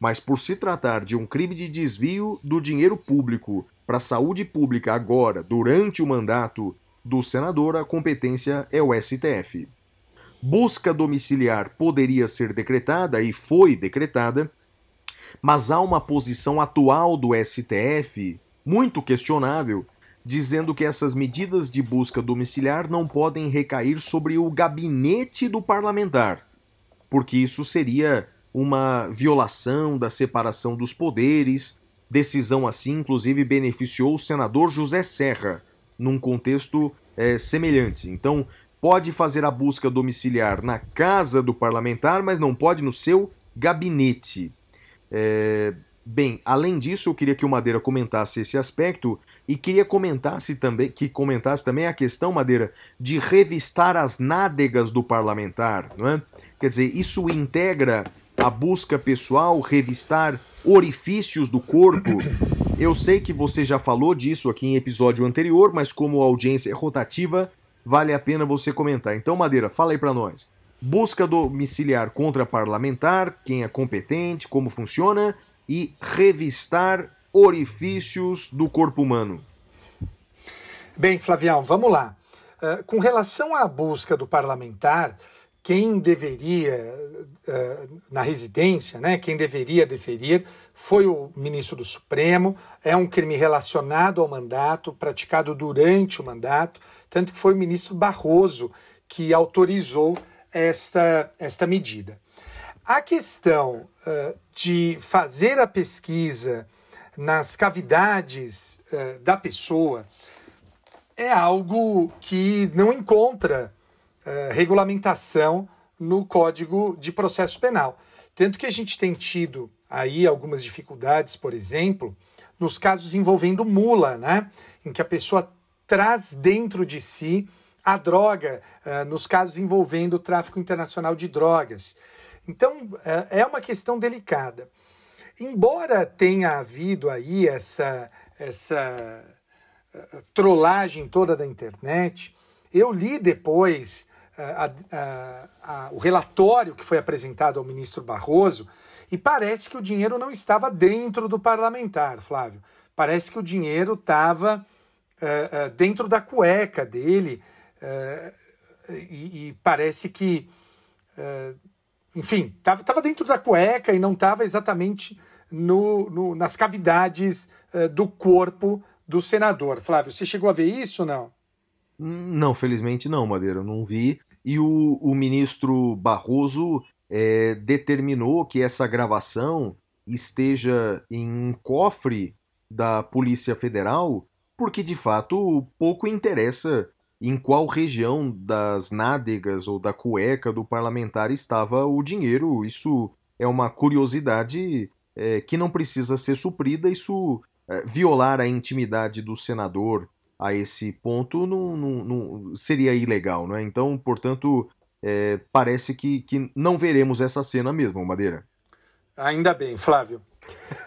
Mas por se tratar de um crime de desvio do dinheiro público para a saúde pública agora, durante o mandato do senador, a competência é o STF. Busca domiciliar poderia ser decretada e foi decretada, mas há uma posição atual do STF muito questionável dizendo que essas medidas de busca domiciliar não podem recair sobre o gabinete do parlamentar, porque isso seria uma violação da separação dos poderes. Decisão assim, inclusive, beneficiou o senador José Serra, num contexto é, semelhante. Então, pode fazer a busca domiciliar na casa do parlamentar, mas não pode no seu gabinete. É, bem, além disso, eu queria que o Madeira comentasse esse aspecto e queria comentasse também, que comentasse também a questão, Madeira, de revistar as nádegas do parlamentar, não é? Quer dizer, isso integra a busca pessoal, revistar orifícios do corpo. Eu sei que você já falou disso aqui em episódio anterior, mas como a audiência é rotativa, vale a pena você comentar. Então, Madeira, fala aí para nós. Busca domiciliar contra parlamentar, quem é competente, como funciona, e revistar orifícios do corpo humano. Bem, Flavião, vamos lá. Uh, com relação à busca do parlamentar, quem deveria, uh, na residência, né, quem deveria deferir foi o ministro do Supremo. É um crime relacionado ao mandato, praticado durante o mandato, tanto que foi o ministro Barroso que autorizou esta, esta medida. A questão uh, de fazer a pesquisa nas cavidades uh, da pessoa é algo que não encontra uh, regulamentação no Código de Processo Penal. Tanto que a gente tem tido aí algumas dificuldades, por exemplo, nos casos envolvendo mula, né? Em que a pessoa traz dentro de si a droga, uh, nos casos envolvendo o tráfico internacional de drogas. Então, uh, é uma questão delicada. Embora tenha havido aí essa, essa uh, trollagem toda da internet, eu li depois uh, o relatório que foi apresentado ao ministro Barroso e parece que o dinheiro não estava dentro do parlamentar, Flávio. Parece que o dinheiro estava uh, dentro da cueca dele e, e, parece que enfim, estava dentro da cueca e não estava exatamente no, no, nas cavidades uh, do corpo do senador. Flávio, você chegou a ver isso ou não? Não, felizmente não, Madeira, não vi. E o, o ministro Barroso é, determinou que essa gravação esteja em um cofre da Polícia Federal, porque de fato pouco interessa em qual região das nádegas ou da cueca do parlamentar estava o dinheiro. Isso é uma curiosidade é, que não precisa ser suprida. Isso é, violar a intimidade do senador a esse ponto não, não, não seria ilegal, não é? Então, portanto, é, parece que, que não veremos essa cena mesmo, Madeira. Ainda bem, Flávio.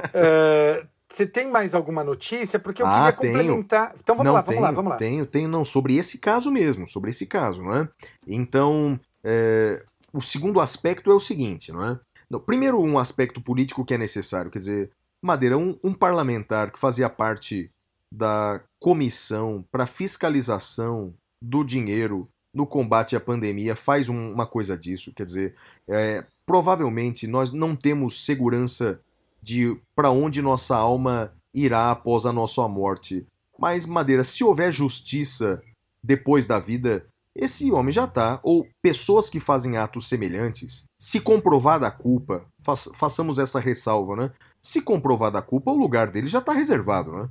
uh, Você tem mais alguma notícia? Porque eu ah, queria complementar. Tenho. Então vamos não, lá, vamos tenho, lá, vamos lá. Tenho, tenho, não, sobre esse caso mesmo, sobre esse caso, não é? Então, é, o segundo aspecto é o seguinte, não é? Não, primeiro, um aspecto político que é necessário, quer dizer, Madeira, um, um parlamentar que fazia parte da comissão para fiscalização do dinheiro no combate à pandemia faz um, uma coisa disso, quer dizer, é, provavelmente nós não temos segurança de para onde nossa alma irá após a nossa morte. Mas, Madeira, se houver justiça depois da vida, esse homem já está, ou pessoas que fazem atos semelhantes, se comprovada a culpa, fa façamos essa ressalva, né? Se comprovada a culpa, o lugar dele já está reservado, né?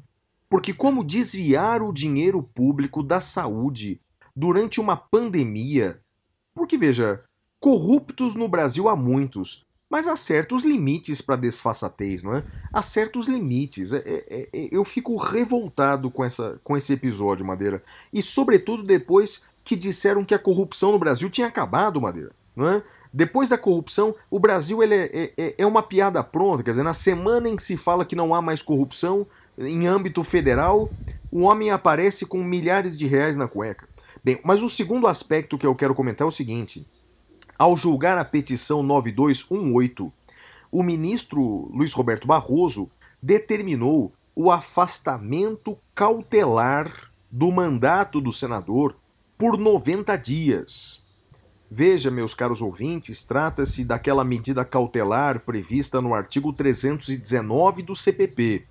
Porque como desviar o dinheiro público da saúde durante uma pandemia? Porque veja, corruptos no Brasil há muitos, mas há certos limites para desfaçatez, não é? Há certos limites. É, é, é, eu fico revoltado com, essa, com esse episódio, Madeira. E sobretudo depois que disseram que a corrupção no Brasil tinha acabado, Madeira. Não é? Depois da corrupção, o Brasil ele é, é, é uma piada pronta. Quer dizer, na semana em que se fala que não há mais corrupção, em âmbito federal, o homem aparece com milhares de reais na cueca. Bem, mas o segundo aspecto que eu quero comentar é o seguinte: ao julgar a petição 9218, o ministro Luiz Roberto Barroso determinou o afastamento cautelar do mandato do senador por 90 dias. Veja, meus caros ouvintes, trata-se daquela medida cautelar prevista no artigo 319 do CPP.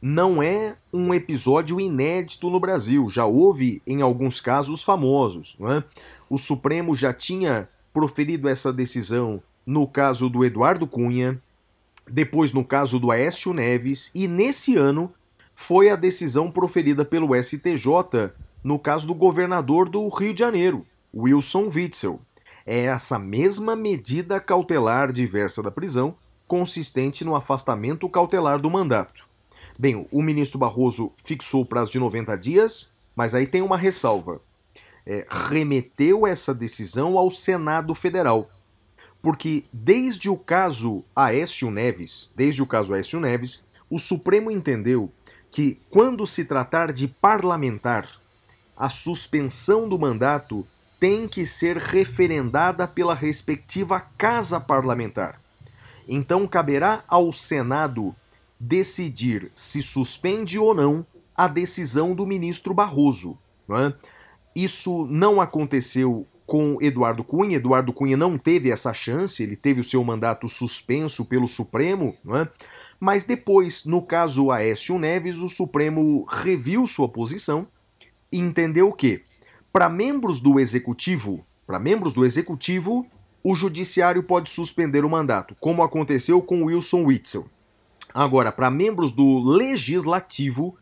Não é um episódio inédito no Brasil, já houve em alguns casos famosos. É? O Supremo já tinha proferido essa decisão no caso do Eduardo Cunha, depois no caso do Aécio Neves, e nesse ano foi a decisão proferida pelo STJ no caso do governador do Rio de Janeiro, Wilson Witzel. É essa mesma medida cautelar diversa da prisão, consistente no afastamento cautelar do mandato. Bem, o ministro Barroso fixou o prazo de 90 dias, mas aí tem uma ressalva. É, remeteu essa decisão ao Senado Federal. Porque desde o caso Aécio Neves, desde o caso Aécio Neves, o Supremo entendeu que quando se tratar de parlamentar, a suspensão do mandato tem que ser referendada pela respectiva casa parlamentar. Então caberá ao Senado decidir se suspende ou não a decisão do ministro Barroso. Não é? Isso não aconteceu com Eduardo Cunha. Eduardo Cunha não teve essa chance, ele teve o seu mandato suspenso pelo Supremo, não é? mas depois, no caso Aécio Neves, o Supremo reviu sua posição entendeu que para membros do executivo, para membros do executivo, o judiciário pode suspender o mandato, como aconteceu com Wilson Witzel. Agora, para membros do legislativo,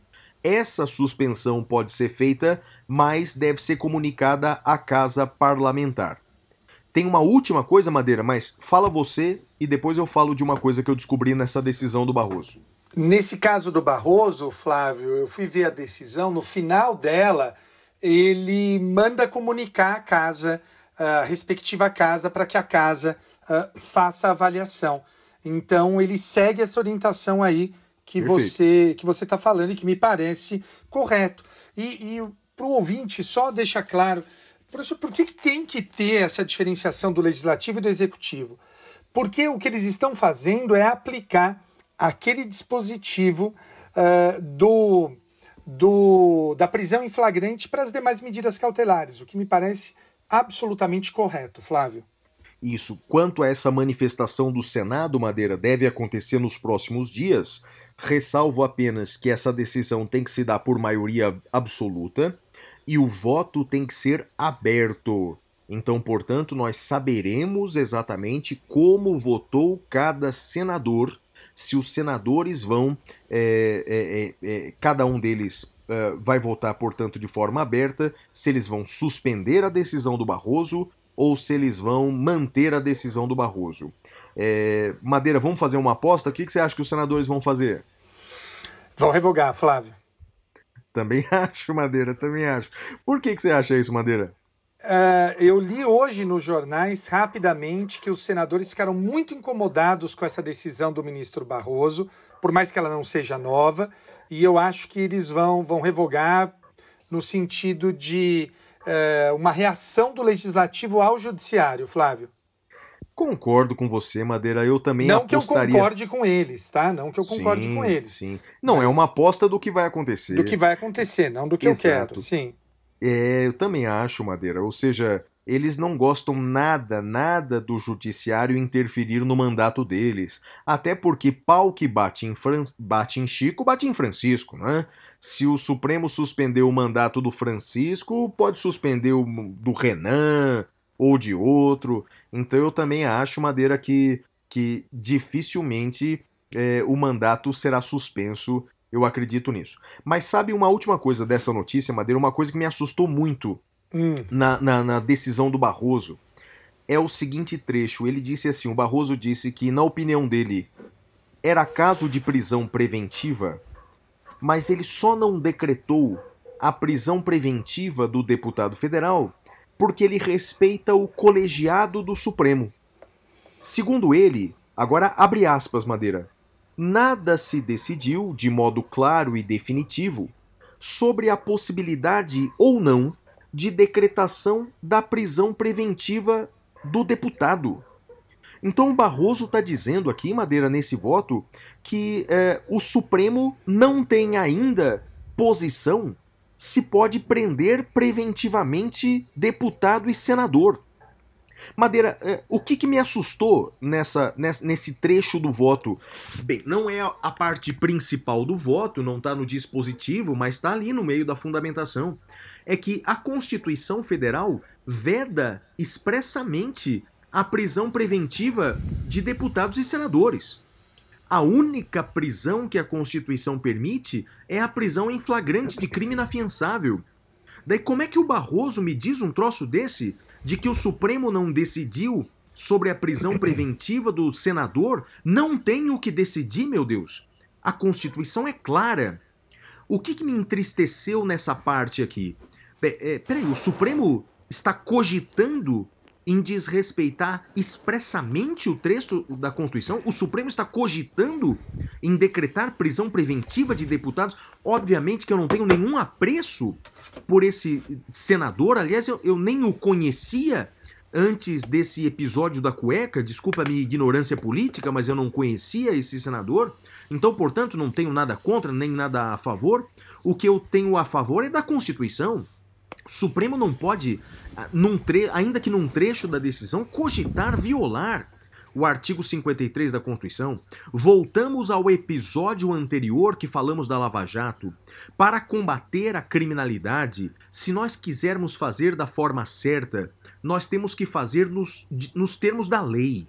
essa suspensão pode ser feita, mas deve ser comunicada à casa parlamentar. Tem uma última coisa, Madeira, mas fala você e depois eu falo de uma coisa que eu descobri nessa decisão do Barroso. Nesse caso do Barroso, Flávio, eu fui ver a decisão, no final dela, ele manda comunicar a casa, a respectiva casa, para que a casa uh, faça a avaliação. Então ele segue essa orientação aí que Perfeito. você que você está falando e que me parece correto. E, e para o ouvinte, só deixa claro, professor, por que, que tem que ter essa diferenciação do legislativo e do executivo? Porque o que eles estão fazendo é aplicar aquele dispositivo uh, do, do, da prisão em flagrante para as demais medidas cautelares, o que me parece absolutamente correto, Flávio. Isso. Quanto a essa manifestação do Senado, Madeira, deve acontecer nos próximos dias. Ressalvo apenas que essa decisão tem que se dar por maioria absoluta e o voto tem que ser aberto. Então, portanto, nós saberemos exatamente como votou cada senador se os senadores vão, é, é, é, cada um deles é, vai votar, portanto, de forma aberta, se eles vão suspender a decisão do Barroso ou se eles vão manter a decisão do Barroso. É, Madeira, vamos fazer uma aposta? O que, que você acha que os senadores vão fazer? Vão revogar, Flávio. Também acho, Madeira, também acho. Por que, que você acha isso, Madeira? Uh, eu li hoje nos jornais, rapidamente, que os senadores ficaram muito incomodados com essa decisão do ministro Barroso, por mais que ela não seja nova, e eu acho que eles vão, vão revogar no sentido de uh, uma reação do legislativo ao judiciário, Flávio. Concordo com você, Madeira. Eu também não apostaria... que eu concorde com eles, tá? Não que eu concorde sim, com eles. Sim. Não, é uma aposta do que vai acontecer. Do que vai acontecer, não do que Exato. eu quero. Sim. É, eu também acho, Madeira. Ou seja, eles não gostam nada, nada do judiciário interferir no mandato deles. Até porque pau que bate em, Fran... bate em Chico, bate em Francisco, né? Se o Supremo suspendeu o mandato do Francisco, pode suspender o do Renan ou de outro. Então eu também acho, Madeira, que, que dificilmente é, o mandato será suspenso. Eu acredito nisso. Mas sabe uma última coisa dessa notícia, Madeira? Uma coisa que me assustou muito hum. na, na, na decisão do Barroso é o seguinte trecho. Ele disse assim: o Barroso disse que, na opinião dele, era caso de prisão preventiva, mas ele só não decretou a prisão preventiva do deputado federal porque ele respeita o colegiado do Supremo. Segundo ele, agora abre aspas, Madeira, nada se decidiu de modo claro e definitivo sobre a possibilidade ou não de decretação da prisão preventiva do deputado. Então o Barroso está dizendo aqui, Madeira, nesse voto, que é, o Supremo não tem ainda posição se pode prender preventivamente deputado e senador. Madeira, é, o que, que me assustou nessa, nesse trecho do voto? Bem, não é a parte principal do voto, não está no dispositivo, mas está ali no meio da fundamentação. É que a Constituição Federal veda expressamente a prisão preventiva de deputados e senadores. A única prisão que a Constituição permite é a prisão em flagrante de crime inafiançável. Daí como é que o Barroso me diz um troço desse? de que o Supremo não decidiu sobre a prisão preventiva do senador, não tem o que decidir, meu Deus. A Constituição é clara. O que, que me entristeceu nessa parte aqui? É, peraí, o Supremo está cogitando em desrespeitar expressamente o trecho da Constituição? O Supremo está cogitando em decretar prisão preventiva de deputados? Obviamente que eu não tenho nenhum apreço por esse senador. Aliás, eu, eu nem o conhecia antes desse episódio da cueca. Desculpa a minha ignorância política, mas eu não conhecia esse senador. Então, portanto, não tenho nada contra nem nada a favor. O que eu tenho a favor é da Constituição. O Supremo não pode, ah, tre ainda que num trecho da decisão, cogitar violar o artigo 53 da Constituição, voltamos ao episódio anterior que falamos da Lava Jato. Para combater a criminalidade, se nós quisermos fazer da forma certa, nós temos que fazer nos, nos termos da lei.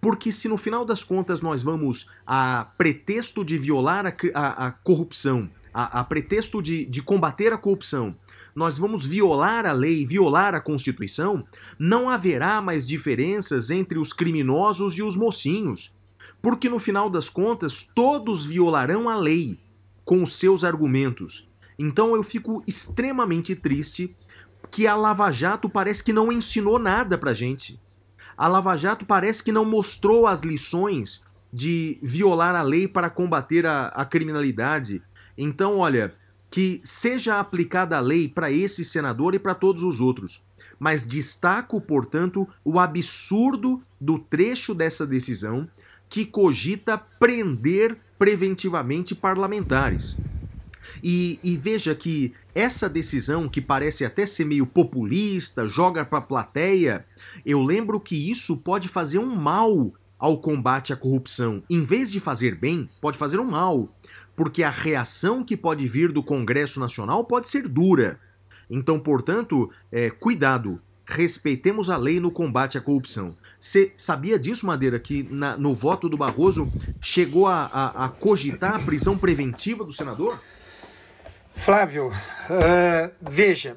Porque se no final das contas nós vamos a pretexto de violar a, a, a corrupção, a, a pretexto de, de combater a corrupção, nós vamos violar a lei, violar a Constituição, não haverá mais diferenças entre os criminosos e os mocinhos. Porque no final das contas, todos violarão a lei com os seus argumentos. Então eu fico extremamente triste que a Lava Jato parece que não ensinou nada pra gente. A Lava Jato parece que não mostrou as lições de violar a lei para combater a, a criminalidade. Então, olha, que seja aplicada a lei para esse senador e para todos os outros. Mas destaco, portanto, o absurdo do trecho dessa decisão que cogita prender preventivamente parlamentares. E, e, veja que essa decisão, que parece até ser meio populista, joga para a plateia, eu lembro que isso pode fazer um mal ao combate à corrupção. Em vez de fazer bem, pode fazer um mal porque a reação que pode vir do Congresso Nacional pode ser dura. Então, portanto, é, cuidado, respeitemos a lei no combate à corrupção. Você sabia disso, Madeira, que na, no voto do Barroso chegou a, a, a, cogitar a prisão preventiva do senador? Flávio, uh, veja,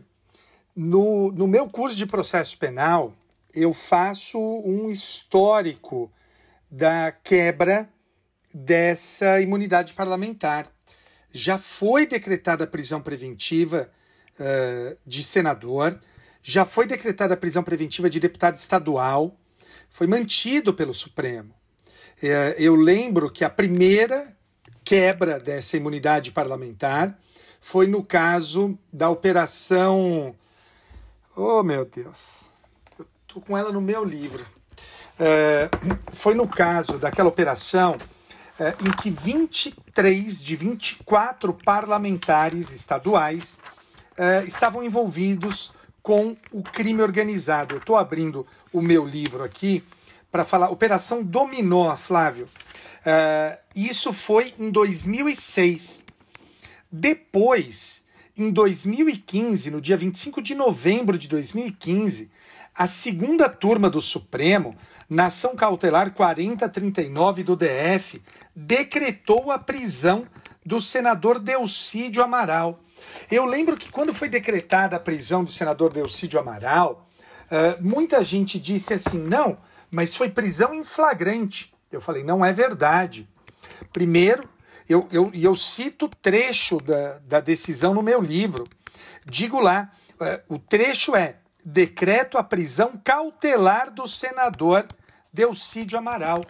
no, no meu curso de processo penal, eu faço um histórico da quebra dessa imunidade parlamentar. Já foi decretada a prisão preventiva uh, de senador, já foi decretada a prisão preventiva de deputado estadual, foi mantido pelo Supremo. Uh, eu lembro que a primeira quebra dessa imunidade parlamentar foi no caso da operação. Oh, meu Deus! Eu tô com ela no meu livro. Uh, foi no caso daquela operação é, em que 23 de 24 parlamentares estaduais é, estavam envolvidos com o crime organizado. Eu estou abrindo o meu livro aqui para falar Operação Dominó, Flávio. Uh, isso foi em 2006. Depois, em 2015, no dia 25 de novembro de 2015, a segunda turma do Supremo, na ação cautelar 4039 do DF, decretou a prisão do senador Delcídio Amaral. Eu lembro que quando foi decretada a prisão do senador Delcídio Amaral, uh, muita gente disse assim: não, mas foi prisão em flagrante. Eu falei, não é verdade. Primeiro, eu, eu, eu cito trecho da, da decisão no meu livro. Digo lá, uh, o trecho é decreto a prisão cautelar do senador Delcídio Amaral.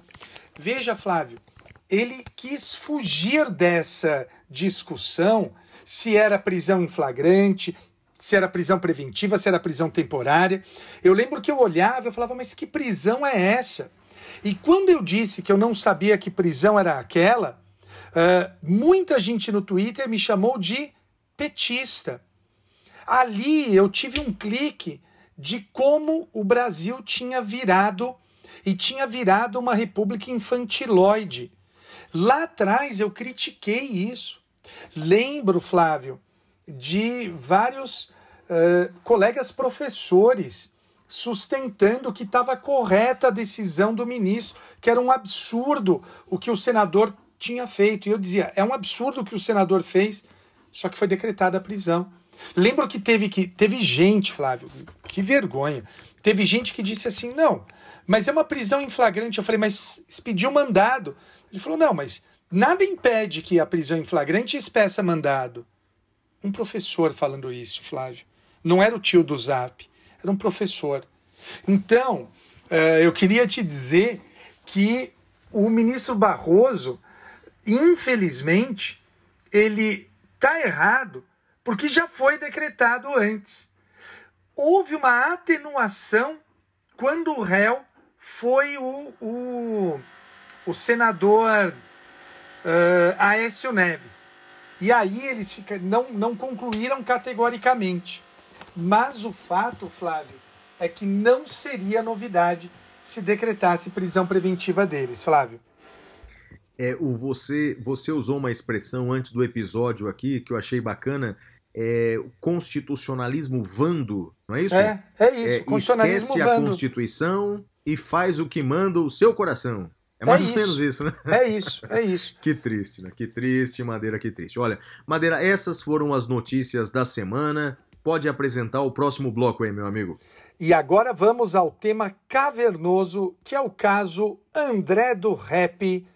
Veja, Flávio, ele quis fugir dessa discussão se era prisão em flagrante, se era prisão preventiva, se era prisão temporária. Eu lembro que eu olhava e falava, mas que prisão é essa? E quando eu disse que eu não sabia que prisão era aquela, uh, muita gente no Twitter me chamou de petista. Ali eu tive um clique de como o Brasil tinha virado e tinha virado uma república infantiloide. Lá atrás eu critiquei isso. Lembro, Flávio, de vários uh, colegas professores sustentando que estava correta a decisão do ministro, que era um absurdo o que o senador tinha feito. E eu dizia, é um absurdo o que o senador fez, só que foi decretada a prisão. Lembro que teve, que teve gente, Flávio, que vergonha. Teve gente que disse assim: não, mas é uma prisão em flagrante. Eu falei, mas expediu mandado. Ele falou: não, mas nada impede que a prisão em flagrante espeça mandado. Um professor falando isso, Flávio. Não era o tio do Zap, era um professor. Então, uh, eu queria te dizer que o ministro Barroso, infelizmente, ele está errado porque já foi decretado antes. Houve uma atenuação quando o réu foi o, o, o senador uh, Aécio Neves. E aí eles fica, não, não concluíram categoricamente. Mas o fato, Flávio, é que não seria novidade se decretasse prisão preventiva deles, Flávio. É, o você, você usou uma expressão antes do episódio aqui que eu achei bacana, é, constitucionalismo vando, não é isso? É, é isso. É, constitucionalismo esquece vando. a Constituição e faz o que manda o seu coração. É mais é ou menos isso, né? É isso, é isso. que triste, né? Que triste, Madeira, que triste. Olha, Madeira, essas foram as notícias da semana. Pode apresentar o próximo bloco aí, meu amigo. E agora vamos ao tema cavernoso, que é o caso André do Rap.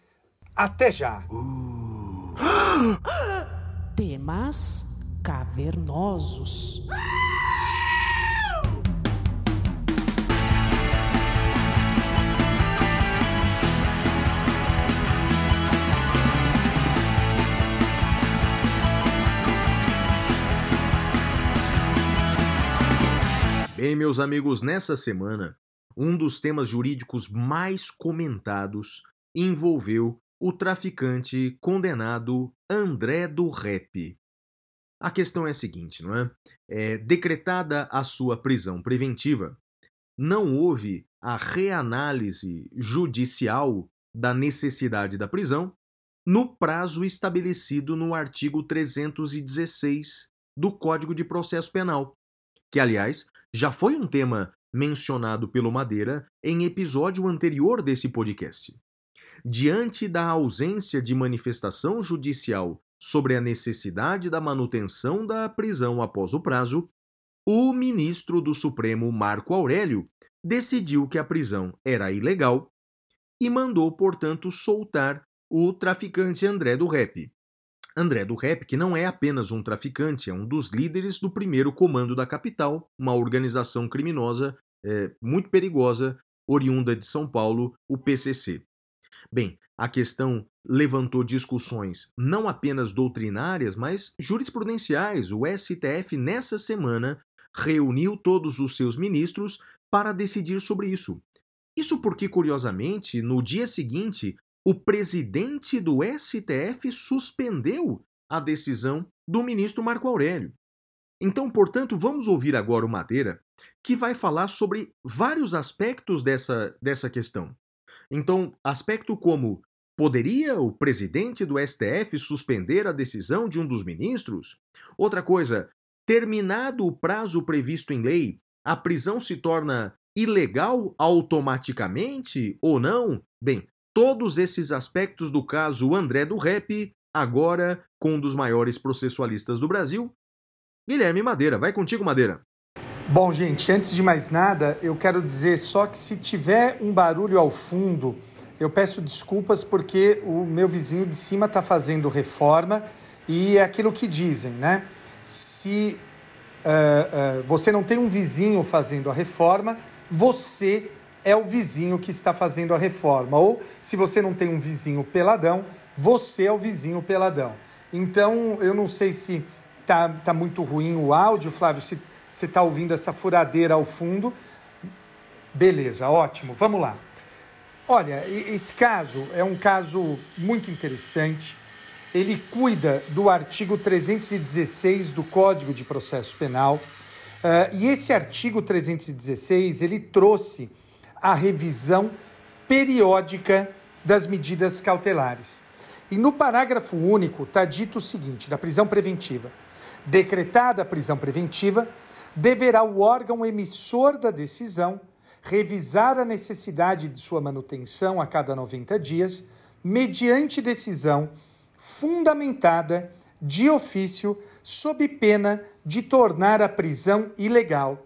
Até já. Uh. Temas cavernosos. Bem, meus amigos, nessa semana, um dos temas jurídicos mais comentados envolveu o traficante condenado André do Rep. A questão é a seguinte, não é? é? Decretada a sua prisão preventiva, não houve a reanálise judicial da necessidade da prisão no prazo estabelecido no artigo 316 do Código de Processo Penal, que, aliás, já foi um tema mencionado pelo Madeira em episódio anterior desse podcast. Diante da ausência de manifestação judicial sobre a necessidade da manutenção da prisão após o prazo, o ministro do Supremo Marco Aurélio decidiu que a prisão era ilegal e mandou, portanto, soltar o traficante André do Rep. André do Rep, que não é apenas um traficante, é um dos líderes do primeiro comando da capital, uma organização criminosa é, muito perigosa, oriunda de São Paulo, o PCC. Bem, a questão levantou discussões não apenas doutrinárias, mas jurisprudenciais. O STF, nessa semana, reuniu todos os seus ministros para decidir sobre isso. Isso porque, curiosamente, no dia seguinte, o presidente do STF suspendeu a decisão do ministro Marco Aurélio. Então, portanto, vamos ouvir agora o Madeira, que vai falar sobre vários aspectos dessa, dessa questão. Então, aspecto como Poderia o presidente do STF suspender a decisão de um dos ministros? Outra coisa, terminado o prazo previsto em lei, a prisão se torna ilegal automaticamente ou não? Bem, todos esses aspectos do caso André do Rep, agora com um dos maiores processualistas do Brasil, Guilherme Madeira. Vai contigo, Madeira. Bom, gente, antes de mais nada, eu quero dizer só que se tiver um barulho ao fundo, eu peço desculpas porque o meu vizinho de cima está fazendo reforma e é aquilo que dizem, né? Se uh, uh, você não tem um vizinho fazendo a reforma, você é o vizinho que está fazendo a reforma. Ou se você não tem um vizinho peladão, você é o vizinho peladão. Então, eu não sei se tá, tá muito ruim o áudio, Flávio, se você está ouvindo essa furadeira ao fundo. Beleza, ótimo, vamos lá. Olha, esse caso é um caso muito interessante. Ele cuida do artigo 316 do Código de Processo Penal. Uh, e esse artigo 316 ele trouxe a revisão periódica das medidas cautelares. E no parágrafo único está dito o seguinte: da prisão preventiva. Decretada a prisão preventiva, deverá o órgão emissor da decisão revisar a necessidade de sua manutenção a cada 90 dias, mediante decisão fundamentada de ofício, sob pena de tornar a prisão ilegal.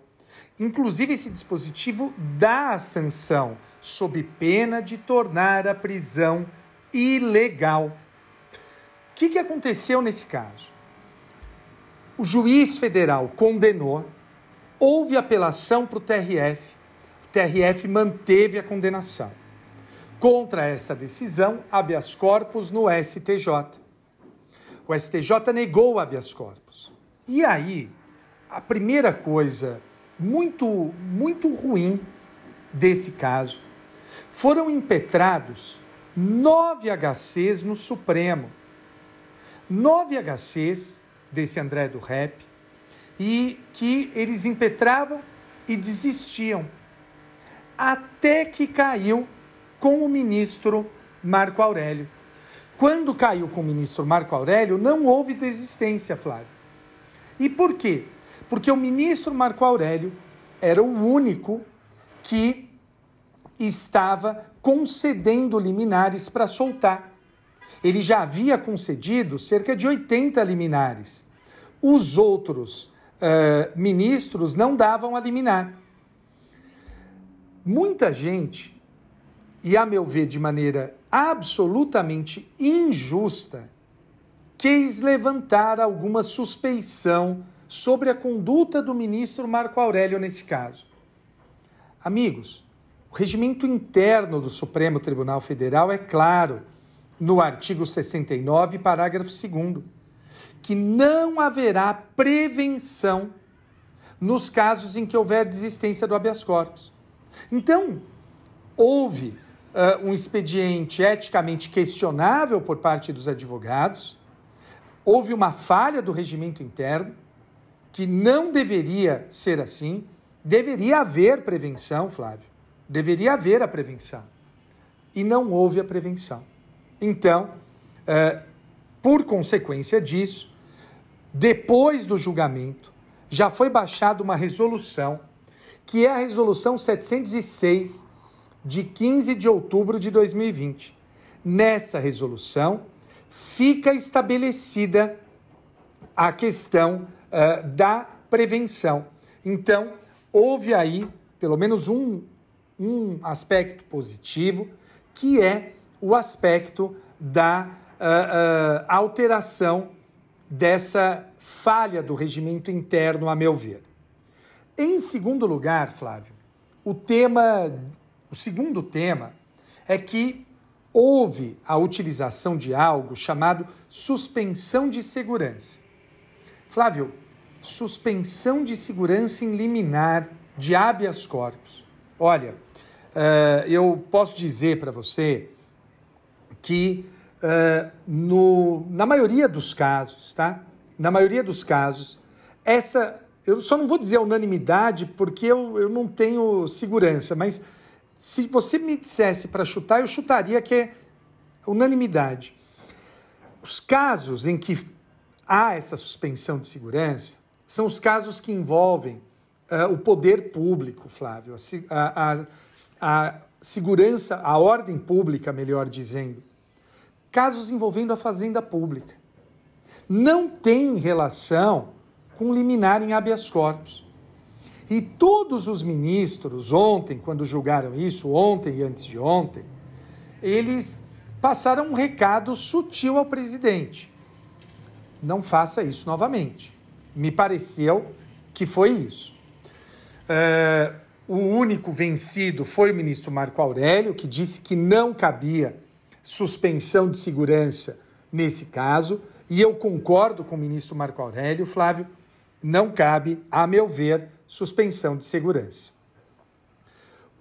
Inclusive, esse dispositivo dá a sanção, sob pena de tornar a prisão ilegal. O que, que aconteceu nesse caso? O juiz federal condenou, houve apelação para o TRF, TRF manteve a condenação. Contra essa decisão, habeas corpus no STJ. O STJ negou habeas corpus. E aí, a primeira coisa muito, muito ruim desse caso foram impetrados nove HCs no Supremo. Nove HCs desse André do Rep, e que eles impetravam e desistiam até que caiu com o ministro Marco Aurélio. Quando caiu com o ministro Marco Aurélio, não houve desistência, Flávio. E por quê? Porque o ministro Marco Aurélio era o único que estava concedendo liminares para soltar. Ele já havia concedido cerca de 80 liminares. Os outros uh, ministros não davam a liminar. Muita gente, e a meu ver de maneira absolutamente injusta, quis levantar alguma suspeição sobre a conduta do ministro Marco Aurélio nesse caso. Amigos, o regimento interno do Supremo Tribunal Federal é claro, no artigo 69, parágrafo 2, que não haverá prevenção nos casos em que houver desistência do habeas corpus. Então, houve uh, um expediente eticamente questionável por parte dos advogados, houve uma falha do regimento interno, que não deveria ser assim, deveria haver prevenção, Flávio, deveria haver a prevenção. E não houve a prevenção. Então, uh, por consequência disso, depois do julgamento, já foi baixada uma resolução que é a Resolução 706 de 15 de outubro de 2020. Nessa resolução fica estabelecida a questão uh, da prevenção. Então, houve aí pelo menos um, um aspecto positivo, que é o aspecto da uh, uh, alteração dessa falha do regimento interno, a meu ver. Em segundo lugar, Flávio, o tema, o segundo tema é que houve a utilização de algo chamado suspensão de segurança. Flávio, suspensão de segurança em liminar de habeas corpus. Olha, uh, eu posso dizer para você que uh, no, na maioria dos casos, tá? Na maioria dos casos, essa. Eu só não vou dizer unanimidade porque eu, eu não tenho segurança, mas se você me dissesse para chutar, eu chutaria que é unanimidade. Os casos em que há essa suspensão de segurança são os casos que envolvem uh, o poder público, Flávio, a, a, a segurança, a ordem pública, melhor dizendo. Casos envolvendo a fazenda pública. Não tem relação com liminar em habeas corpus. E todos os ministros, ontem, quando julgaram isso, ontem e antes de ontem, eles passaram um recado sutil ao presidente. Não faça isso novamente. Me pareceu que foi isso. É, o único vencido foi o ministro Marco Aurélio, que disse que não cabia suspensão de segurança nesse caso, e eu concordo com o ministro Marco Aurélio, Flávio, não cabe, a meu ver, suspensão de segurança.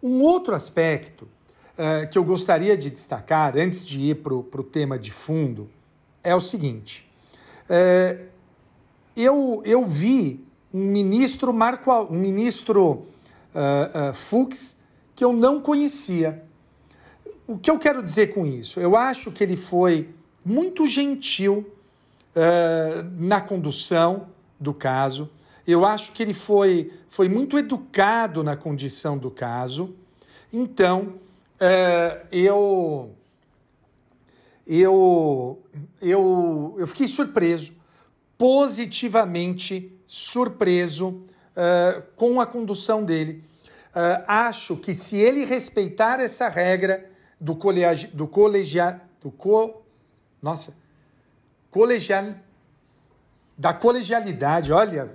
Um outro aspecto uh, que eu gostaria de destacar, antes de ir para o tema de fundo, é o seguinte: uh, eu, eu vi um ministro Marco, um ministro uh, Fux que eu não conhecia. O que eu quero dizer com isso? Eu acho que ele foi muito gentil na condução do caso. Eu acho que ele foi, foi muito educado na condição do caso. Então, eu, eu, eu, eu fiquei surpreso positivamente surpreso uh, com a condução dele. Uh, acho que se ele respeitar essa regra do, colegi do colegial. Do co, nossa. Colegial. Da colegialidade, olha,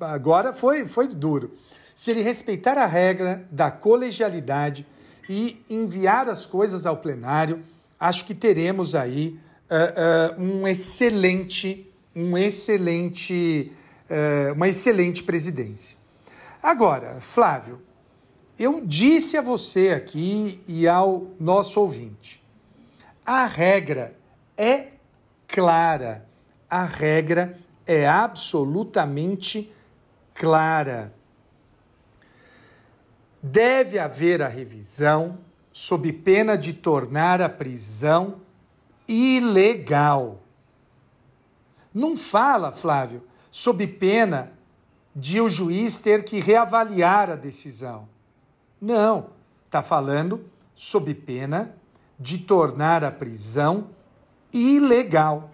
agora foi, foi duro. Se ele respeitar a regra da colegialidade e enviar as coisas ao plenário, acho que teremos aí uh, uh, um excelente um excelente, uh, uma excelente presidência. Agora, Flávio, eu disse a você aqui e ao nosso ouvinte, a regra é clara, a regra é absolutamente clara. Deve haver a revisão sob pena de tornar a prisão ilegal. Não fala, Flávio, sob pena de o juiz ter que reavaliar a decisão. Não, está falando sob pena de tornar a prisão ilegal.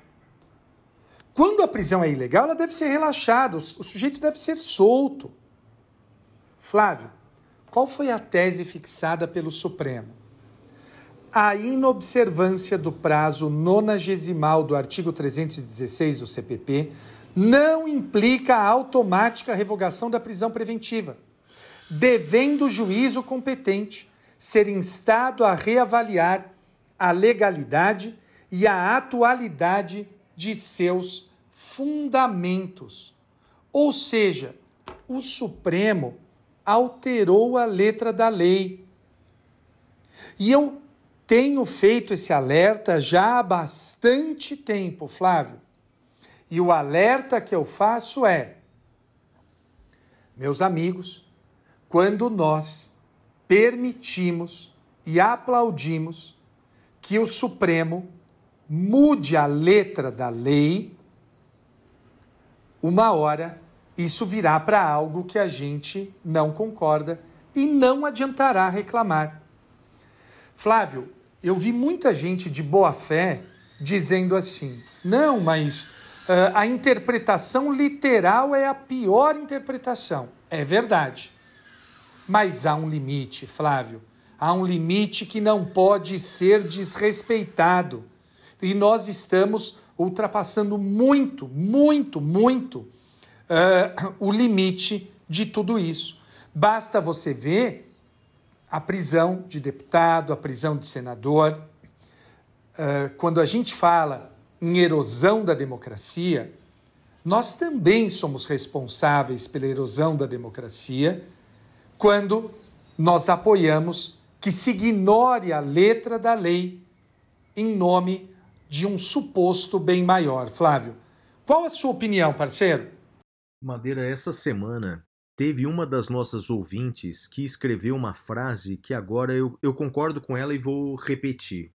Quando a prisão é ilegal, ela deve ser relaxada, o sujeito deve ser solto. Flávio, qual foi a tese fixada pelo Supremo? a inobservância do prazo nonagesimal do artigo 316 do CPP não implica a automática revogação da prisão preventiva, devendo o juízo competente ser instado a reavaliar a legalidade e a atualidade de seus fundamentos. Ou seja, o Supremo alterou a letra da lei. E eu tenho feito esse alerta já há bastante tempo, Flávio. E o alerta que eu faço é: meus amigos, quando nós permitimos e aplaudimos que o Supremo mude a letra da lei, uma hora isso virá para algo que a gente não concorda e não adiantará reclamar. Flávio, eu vi muita gente de boa fé dizendo assim: não, mas uh, a interpretação literal é a pior interpretação. É verdade. Mas há um limite, Flávio. Há um limite que não pode ser desrespeitado. E nós estamos ultrapassando muito, muito, muito uh, o limite de tudo isso. Basta você ver a prisão de deputado, a prisão de senador. Uh, quando a gente fala em erosão da democracia, nós também somos responsáveis pela erosão da democracia quando nós apoiamos que se ignore a letra da lei em nome de um suposto bem maior. Flávio, qual a sua opinião, parceiro? Madeira, essa semana teve uma das nossas ouvintes que escreveu uma frase que agora eu, eu concordo com ela e vou repetir.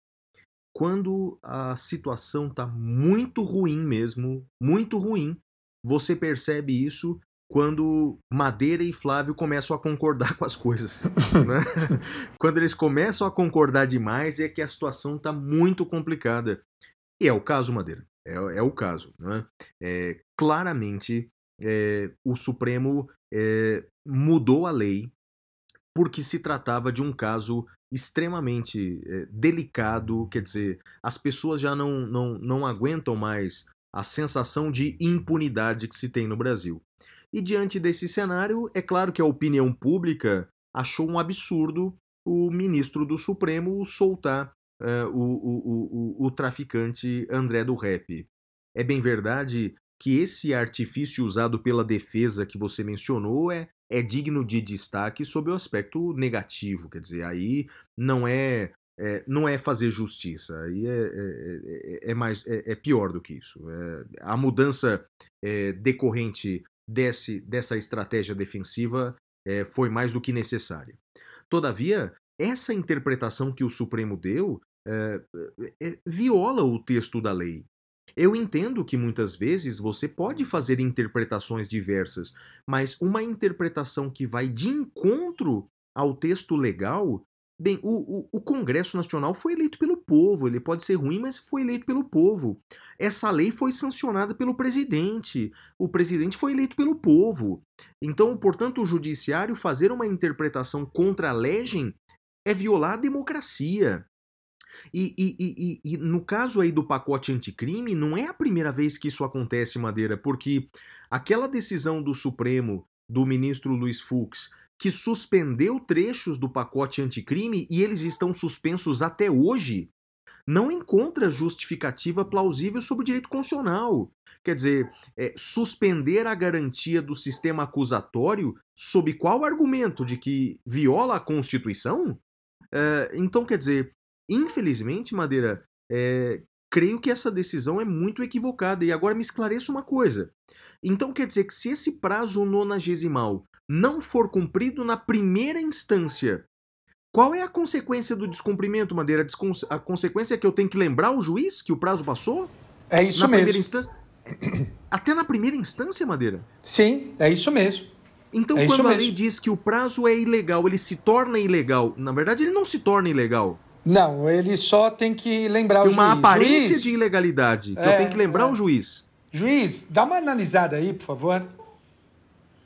Quando a situação está muito ruim mesmo, muito ruim, você percebe isso quando Madeira e Flávio começam a concordar com as coisas. Né? quando eles começam a concordar demais, é que a situação está muito complicada. E é o caso, Madeira. É, é o caso. Né? É, claramente, é, o Supremo é, mudou a lei porque se tratava de um caso extremamente é, delicado, quer dizer, as pessoas já não, não, não aguentam mais a sensação de impunidade que se tem no Brasil. E diante desse cenário, é claro que a opinião pública achou um absurdo o ministro do Supremo soltar uh, o, o, o, o traficante André do Rep. É bem verdade que esse artifício usado pela defesa que você mencionou é, é digno de destaque sob o aspecto negativo, quer dizer, aí não é, é não é fazer justiça, aí é, é, é, é mais é, é, pior do que isso. É, a mudança decorrente desse, dessa estratégia defensiva foi mais do que necessária. Todavia, essa interpretação que o Supremo deu viola o texto da lei. Eu entendo que muitas vezes você pode fazer interpretações diversas, mas uma interpretação que vai de encontro ao texto legal. Bem, o, o, o, Congresso Nacional foi eleito pelo povo, ele pode ser ruim, mas foi eleito pelo povo. Essa lei foi sancionada pelo presidente, o presidente foi eleito pelo povo. Então, portanto, o judiciário fazer uma interpretação contra a legem é violar a democracia. E, e, e, e, no caso aí do pacote anticrime, não é a primeira vez que isso acontece, Madeira, porque aquela decisão do Supremo, do ministro Luiz Fux, que suspendeu trechos do pacote anticrime e eles estão suspensos até hoje, não encontra justificativa plausível sobre o direito constitucional. Quer dizer, é, suspender a garantia do sistema acusatório sob qual argumento? De que viola a Constituição? É, então, quer dizer, Infelizmente, Madeira, é, creio que essa decisão é muito equivocada. E agora me esclareça uma coisa. Então quer dizer que se esse prazo nonagesimal não for cumprido na primeira instância, qual é a consequência do descumprimento, Madeira? A consequência é que eu tenho que lembrar o juiz que o prazo passou? É isso na mesmo. Primeira instância? Até na primeira instância, Madeira? Sim, é isso mesmo. Então, é quando a lei diz que o prazo é ilegal, ele se torna ilegal. Na verdade, ele não se torna ilegal. Não, ele só tem que lembrar tem o juiz. Tem uma aparência juiz, de ilegalidade, que é, eu tenho que lembrar é. o juiz. Juiz, dá uma analisada aí, por favor.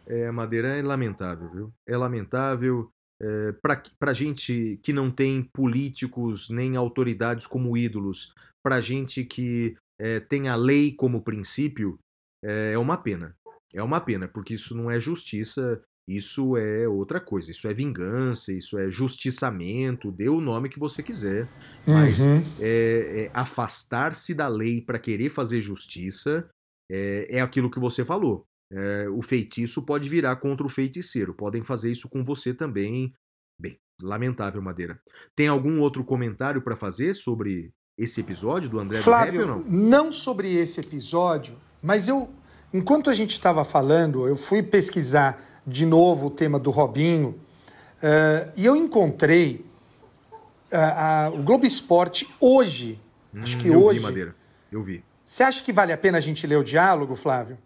É, Madeira é lamentável, viu? É lamentável. É, para gente que não tem políticos nem autoridades como ídolos, para gente que é, tem a lei como princípio, é, é uma pena. É uma pena, porque isso não é justiça isso é outra coisa, isso é vingança, isso é justiçamento, dê o nome que você quiser, mas uhum. é, é afastar-se da lei para querer fazer justiça é, é, aquilo que você falou. É, o feitiço pode virar contra o feiticeiro, podem fazer isso com você também. Bem, lamentável, Madeira. Tem algum outro comentário para fazer sobre esse episódio do André Flávio, do Rap, não? Não sobre esse episódio, mas eu, enquanto a gente estava falando, eu fui pesquisar de novo o tema do Robinho, uh, e eu encontrei uh, uh, o Globo Esporte hoje. Hum, acho que eu hoje. Vi, Madeira. Eu vi. Você acha que vale a pena a gente ler o diálogo, Flávio?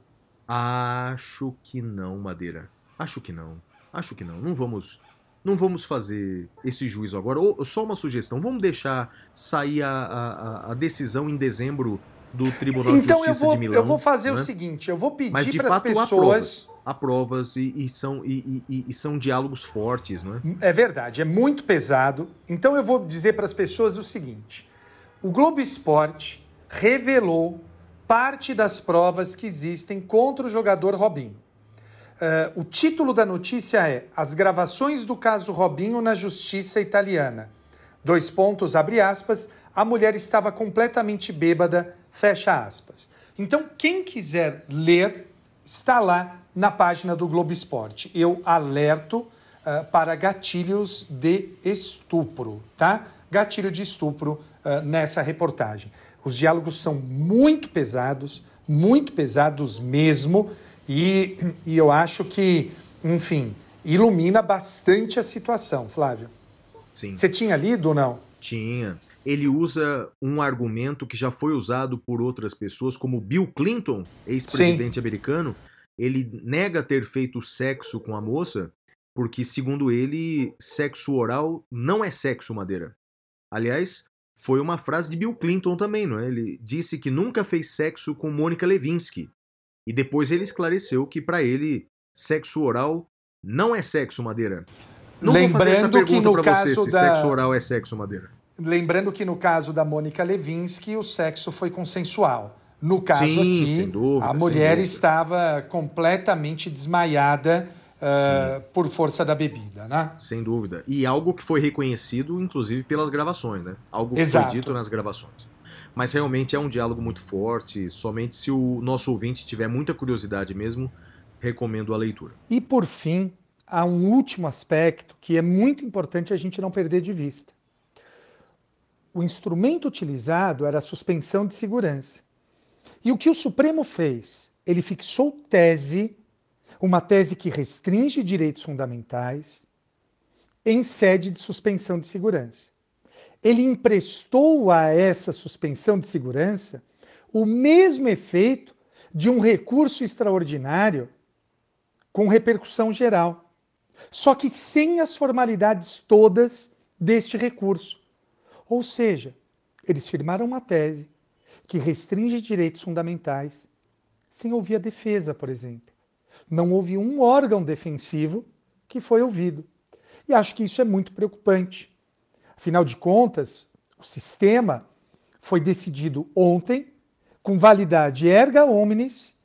Acho que não, Madeira. Acho que não. Acho que não. Não vamos. Não vamos fazer esse juízo agora. Ou, só uma sugestão. Vamos deixar sair a, a, a decisão em dezembro do Tribunal então de Justiça vou, de Milão. Eu vou fazer né? o seguinte: eu vou pedir para as pessoas há provas e, e são, e, e, e, são diálogos fortes, não é? É verdade, é muito pesado. Então eu vou dizer para as pessoas o seguinte: o Globo Esporte revelou parte das provas que existem contra o jogador Robinho. Uh, o título da notícia é As gravações do caso Robinho na Justiça Italiana. Dois pontos, abre aspas, a mulher estava completamente bêbada, fecha aspas. Então, quem quiser ler, está lá na página do Globo Esporte. Eu alerto uh, para gatilhos de estupro, tá? Gatilho de estupro uh, nessa reportagem. Os diálogos são muito pesados, muito pesados mesmo, E, e eu acho que, enfim, ilumina bastante a situação, Flávio. Sim. Você tinha lido ou não? Tinha. Ele usa um argumento que já foi usado por outras pessoas, como Bill Clinton, ex-presidente americano. Ele nega ter feito sexo com a moça, porque, segundo ele, sexo oral não é sexo, Madeira. Aliás, foi uma frase de Bill Clinton também, não é? Ele disse que nunca fez sexo com Mônica Levinsky. E depois ele esclareceu que, para ele, sexo oral não é sexo, Madeira. Não vou fazer essa Lembrando que pergunta você caso se da- sexo oral é sexo, Madeira. Lembrando que no caso da Mônica Levinsky, o sexo foi consensual. No caso Sim, aqui, sem dúvida, a mulher estava completamente desmaiada ah, por força da bebida, né? Sem dúvida. E algo que foi reconhecido, inclusive, pelas gravações, né? Algo que Exato. foi dito nas gravações. Mas realmente é um diálogo muito forte. Somente se o nosso ouvinte tiver muita curiosidade mesmo, recomendo a leitura. E por fim, há um último aspecto que é muito importante a gente não perder de vista. O instrumento utilizado era a suspensão de segurança. E o que o Supremo fez? Ele fixou tese, uma tese que restringe direitos fundamentais, em sede de suspensão de segurança. Ele emprestou a essa suspensão de segurança o mesmo efeito de um recurso extraordinário com repercussão geral, só que sem as formalidades todas deste recurso. Ou seja, eles firmaram uma tese que restringe direitos fundamentais sem ouvir a defesa, por exemplo. Não houve um órgão defensivo que foi ouvido. E acho que isso é muito preocupante. Afinal de contas, o sistema foi decidido ontem, com validade erga omnes,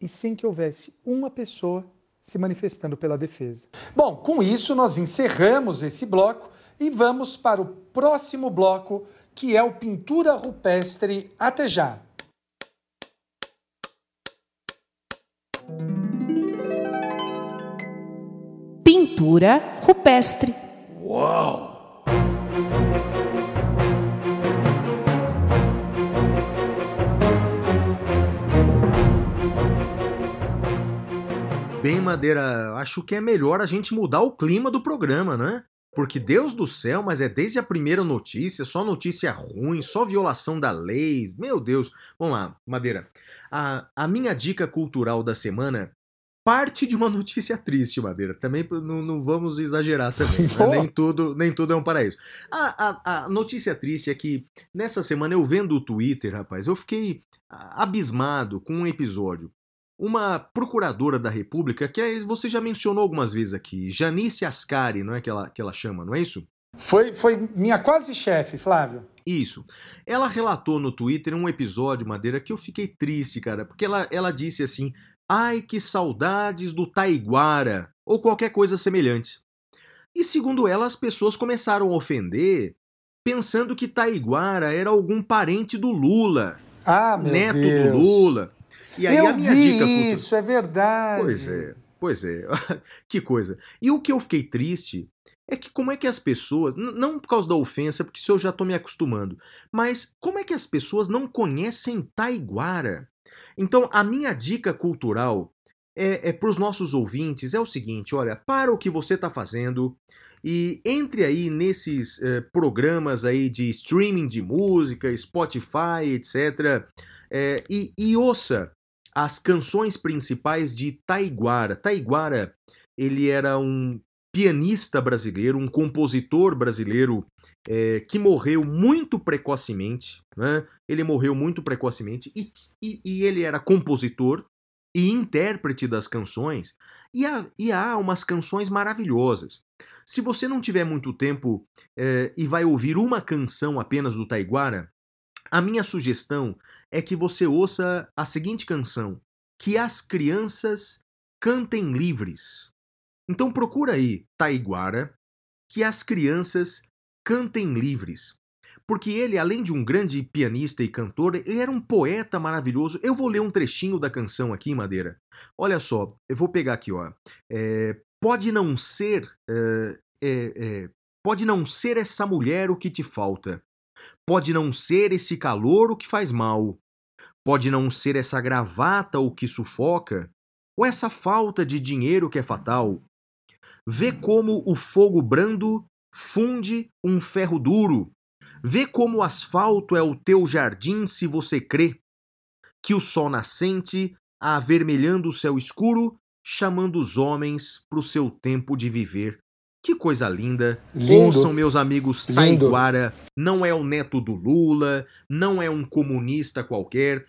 e sem que houvesse uma pessoa se manifestando pela defesa. Bom, com isso nós encerramos esse bloco e vamos para o próximo bloco, que é o Pintura Rupestre. Até já! Pintura rupestre. Bem, Madeira, acho que é melhor a gente mudar o clima do programa, né? Porque Deus do céu, mas é desde a primeira notícia, só notícia ruim, só violação da lei. Meu Deus. Vamos lá, Madeira. A, a minha dica cultural da semana parte de uma notícia triste, Madeira. Também não, não vamos exagerar também. né? Nem, tudo, nem tudo é um paraíso. A, a, a notícia triste é que nessa semana eu vendo o Twitter, rapaz, eu fiquei abismado com um episódio. Uma procuradora da República, que é- você já mencionou algumas vezes aqui, Janice Ascari, não é que ela, que ela chama, não é isso? Foi, foi minha quase chefe, Flávio. Isso. Ela relatou no Twitter um episódio, Madeira, que eu fiquei triste, cara, porque ela, ela disse assim: ai, que saudades do Taiguara, ou qualquer coisa semelhante. E segundo ela, as pessoas começaram a ofender, pensando que Taiguara era algum parente do Lula, Ah, meu neto Deus. do Lula. E aí eu a minha vi dica isso, é verdade. Pois é, pois é. que coisa. E o que eu fiquei triste é que como é que as pessoas, não por causa da ofensa, porque isso eu já tô me acostumando, mas como é que as pessoas não conhecem Taiguara? Então, a minha dica cultural é, é para os nossos ouvintes é o seguinte: olha, para o que você está fazendo e entre aí nesses eh, programas aí de streaming de música, Spotify, etc. eh, e, e ouça as canções principais de Taiguara. Taiguara, ele era um pianista brasileiro, um compositor brasileiro eh, que morreu muito precocemente, né? Ele morreu muito precocemente e, e- e ele era compositor e intérprete das canções e há, e há umas canções maravilhosas. Se você não tiver muito tempo eh, e vai ouvir uma canção apenas do Taiguara, a minha sugestão é que você ouça a seguinte canção: Que as crianças cantem livres. Então procura aí Taiguara, que as crianças cantem livres. Porque ele, além de um grande pianista e cantor, ele era um poeta maravilhoso. Eu vou ler um trechinho da canção aqui, Madeira. Olha só, eu vou pegar aqui, ó. É, pode não ser. é, é, pode não ser essa mulher o que te falta. Pode não ser esse calor o que faz mal. Pode não ser essa gravata o que sufoca, ou essa falta de dinheiro que é fatal. Vê como o fogo brando funde um ferro duro. Vê como o asfalto é o teu jardim se você crê que o sol nascente, avermelhando o céu escuro, chamando os homens para o seu tempo de viver. Que coisa linda. Lindo. Ouçam, meus amigos. Taiguara não é o neto do Lula, não é um comunista qualquer.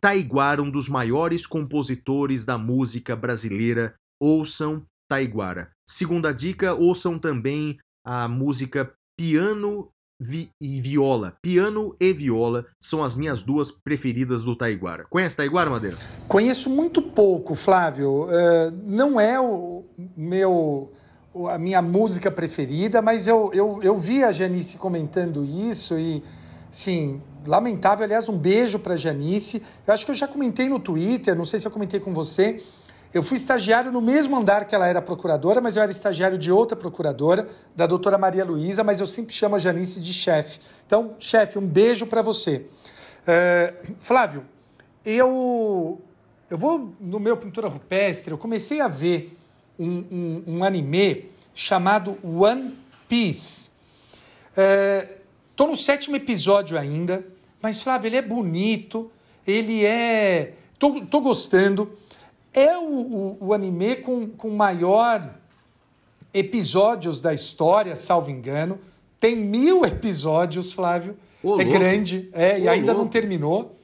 Taiguara, um dos maiores compositores da música brasileira. Ouçam Taiguara. Segunda dica, ouçam também a música Piano vi- e Viola. Piano e Viola são as minhas duas preferidas do Taiguara. Conhece Taiguara, Madeira? Conheço muito pouco, Flávio. Eh, não é o meu a minha música preferida, mas eu, eu, eu vi a Janice comentando isso e, sim, lamentável. Aliás, um beijo para Janice. Eu acho que eu já comentei no Twitter, não sei se eu comentei com você. Eu fui estagiário no mesmo andar que ela era procuradora, mas eu era estagiário de outra procuradora, da doutora Maria Luísa, mas eu sempre chamo a Janice de chefe. Então, chefe, um beijo para você. Eh, Flávio, eu, eu vou no meu pintura rupestre, eu comecei a ver um, um, um anime chamado One Piece. Estou no sétimo episódio ainda, mas Flávio, ele é bonito, ele é. Tô, tô gostando. É o, o, o anime com, com maior episódios da história, salvo engano. Tem mil episódios, Flávio. Ô, é louco. grande, é, e Ô, ainda não louco. terminou.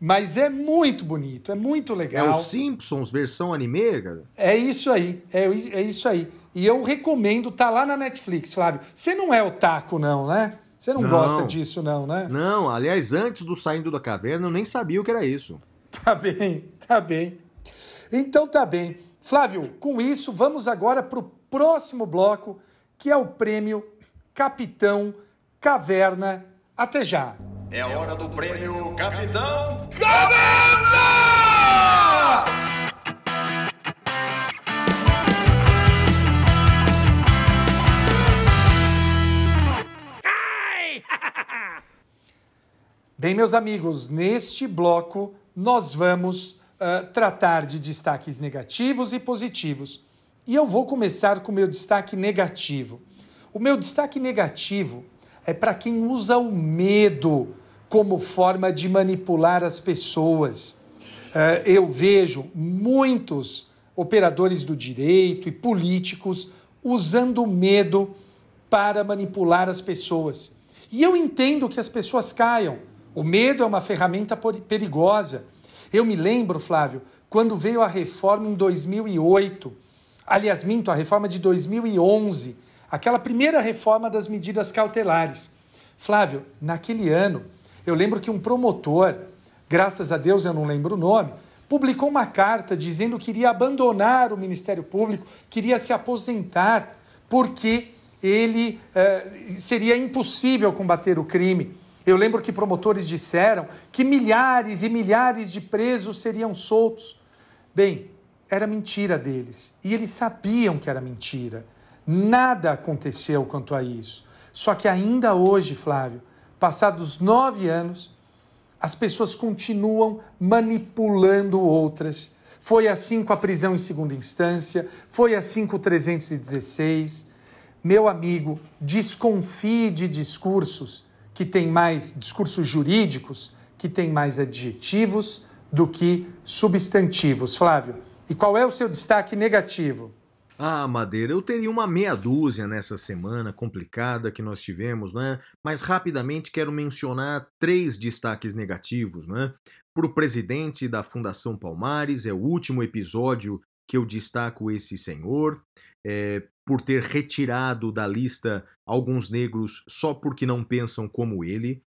Mas é muito bonito, é muito É legal. o Simpsons versão anime, cara? É isso aí, é, é isso aí. E eu recomendo, tá lá na Netflix, Flávio. Você não é otaku, não, né? Você não, Não. gosta disso, não, né? Não, aliás, antes do Saindo da Caverna, eu nem sabia o que era isso. Tá bem, tá bem. Então tá bem. Flávio, com isso, vamos agora para o próximo bloco, que é o prêmio Capitão Caverna. Até já. É a hora do prêmio Capitão Bem, meus amigos, neste bloco nós vamos ah, tratar de destaques negativos e positivos. E eu vou começar com o meu destaque negativo. O meu destaque negativo é para quem usa o medo como forma de manipular as pessoas. Eh, eu vejo muitos operadores do direito e políticos usando o medo para manipular as pessoas. E eu entendo que as pessoas caiam. O medo é uma ferramenta perigosa. Eu me lembro, Flávio, quando veio a reforma em 2008, aliás, minto, a reforma de 2011, aquela primeira reforma das medidas cautelares. Flávio, naquele ano, eu lembro que um promotor, graças a Deus eu não lembro o nome, publicou uma carta dizendo que iria abandonar o Ministério Público, queria se aposentar, porque ele eh, seria impossível combater o crime. Eu lembro que promotores disseram que milhares e milhares de presos seriam soltos. Bem, era mentira deles. E eles sabiam que era mentira. Nada aconteceu quanto a isso. Só que ainda hoje, Flávio, passados nove anos, as pessoas continuam manipulando outras. Foi assim com a prisão em segunda instância, foi assim com o 316. Meu amigo, desconfie de discursos que têm mais discursos jurídicos, que têm mais adjetivos do que substantivos. Flávio, e qual é o seu destaque negativo? Ah, Madeira, eu teria uma meia dúzia nessa semana complicada que nós tivemos, né? Mas rapidamente quero mencionar três destaques negativos, né? Para o presidente da Fundação Palmares, é o último episódio que eu destaco esse senhor, é, por ter retirado da lista alguns negros só porque não pensam como ele.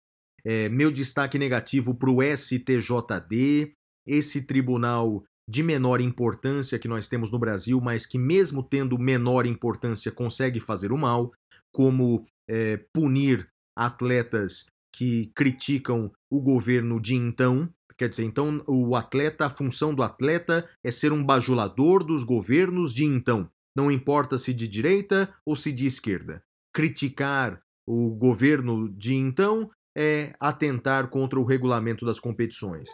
É, meu destaque negativo para o STJD, esse tribunal de menor importância que nós temos no Brasil, mas que, mesmo tendo menor importância, consegue fazer o mal, como é, punir atletas que criticam o governo de então. Quer dizer, então o atleta, a função do atleta é ser um bajulador dos governos de então. Não importa se de direita ou se de esquerda. Criticar o governo de então é atentar contra o regulamento das competições.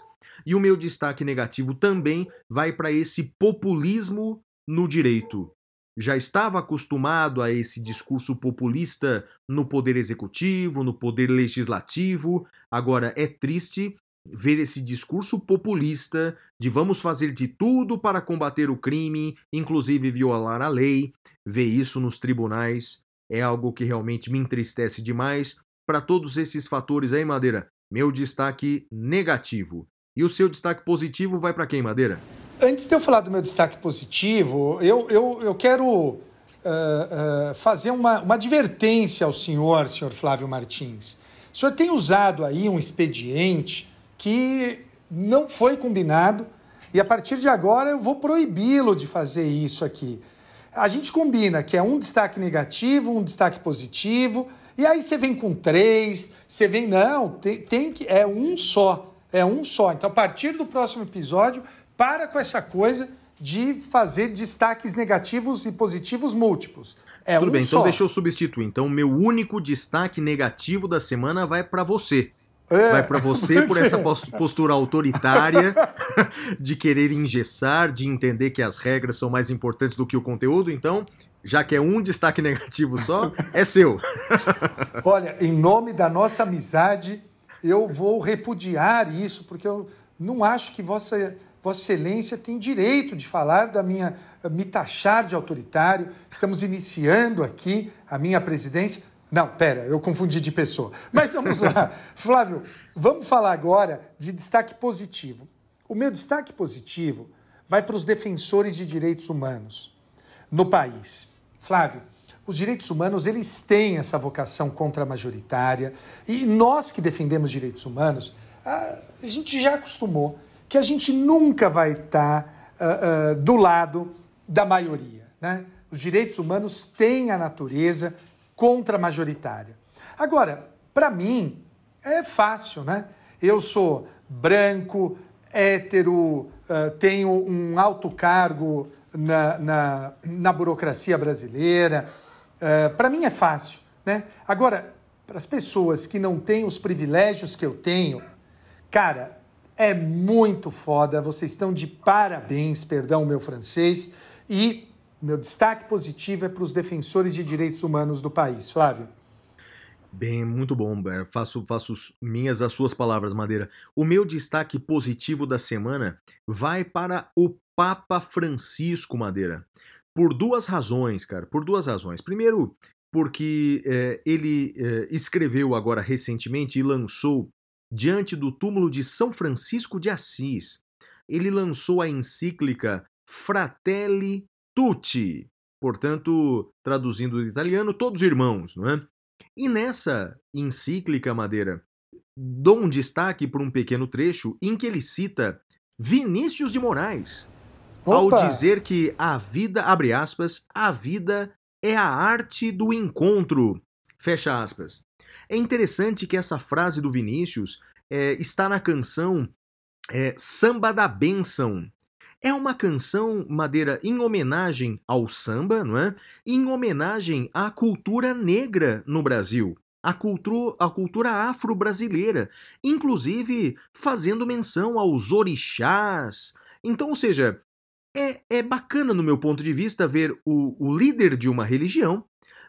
E o meu destaque negativo também vai para esse populismo no direito. Já estava acostumado a esse discurso populista no poder executivo, no poder legislativo. Agora é triste ver esse discurso populista de vamos fazer de tudo para combater o crime, inclusive violar a lei. Ver isso nos tribunais é algo que realmente me entristece demais. Para todos esses fatores aí, Madeira, meu destaque negativo. E o seu destaque positivo vai para quem, Madeira? Antes de eu falar do meu destaque positivo, eu, eu, eu quero uh, uh, fazer uma, uma advertência ao senhor, senhor Flávio Martins. O senhor tem usado aí um expediente que não foi combinado e a partir de agora eu vou proibi-lo de fazer isso aqui. A gente combina que é um destaque negativo, um destaque positivo, e aí você vem com três, você vem, não, tem, tem que. É um só. É um só. Então, a partir do próximo episódio, para com essa coisa de fazer destaques negativos e positivos múltiplos. É Tudo um bem, só. então deixa eu substituir. Então, o meu único destaque negativo da semana vai para você. É. Vai para você por essa pos- postura autoritária de querer engessar, de entender que as regras são mais importantes do que o conteúdo. Então, já que é um destaque negativo só, é seu. Olha, em nome da nossa amizade, eu vou repudiar isso, porque eu não acho que Vossa, Vossa Excelência tem direito de falar da minha. me taxar de autoritário. Estamos iniciando aqui a minha presidência. Não, pera, eu confundi de pessoa. Mas vamos lá. Flávio, vamos falar agora de destaque positivo. O meu destaque positivo vai para os defensores de direitos humanos no país. Flávio, os direitos humanos eles têm essa vocação contra-majoritária e nós que defendemos direitos humanos, a gente já acostumou que a gente nunca vai estar ah, ah, do lado da maioria. Né? Os direitos humanos têm a natureza contra-majoritária. Agora, para mim, é fácil, né? Eu sou branco, hétero, ah, tenho um alto cargo na, na, na burocracia brasileira. para mim é fácil, né? Agora, para as pessoas que não têm os privilégios que eu tenho, cara, é muito foda. Vocês estão de parabéns, perdão o meu francês. E meu destaque positivo é para os defensores de direitos humanos do país. Flávio. Bem, muito bom. é, Faço, faço minhas as suas palavras, Madeira. O meu destaque positivo da semana vai para o Papa Francisco, Madeira. Por duas razões, cara. Por duas razões. Primeiro, porque é, ele é, escreveu agora recentemente e lançou, diante do túmulo de São Francisco de Assis, ele lançou a encíclica Fratelli Tutti. Portanto, traduzindo do italiano, todos irmãos, não é? E nessa encíclica, Madeira, dou um destaque para um pequeno trecho em que ele cita Vinícius de Moraes, ao Opa! dizer que a vida, abre aspas, a vida é a arte do encontro, fecha aspas. É interessante que essa frase do Vinícius é, está na canção é, Samba da Bênção. É uma canção, Madeira, em homenagem ao samba, não é? Em homenagem à cultura negra no Brasil, a cultura, a cultura afro-brasileira, inclusive fazendo menção aos orixás. Então, ou seja, é, é bacana, no meu ponto de vista, ver o, o líder de uma religião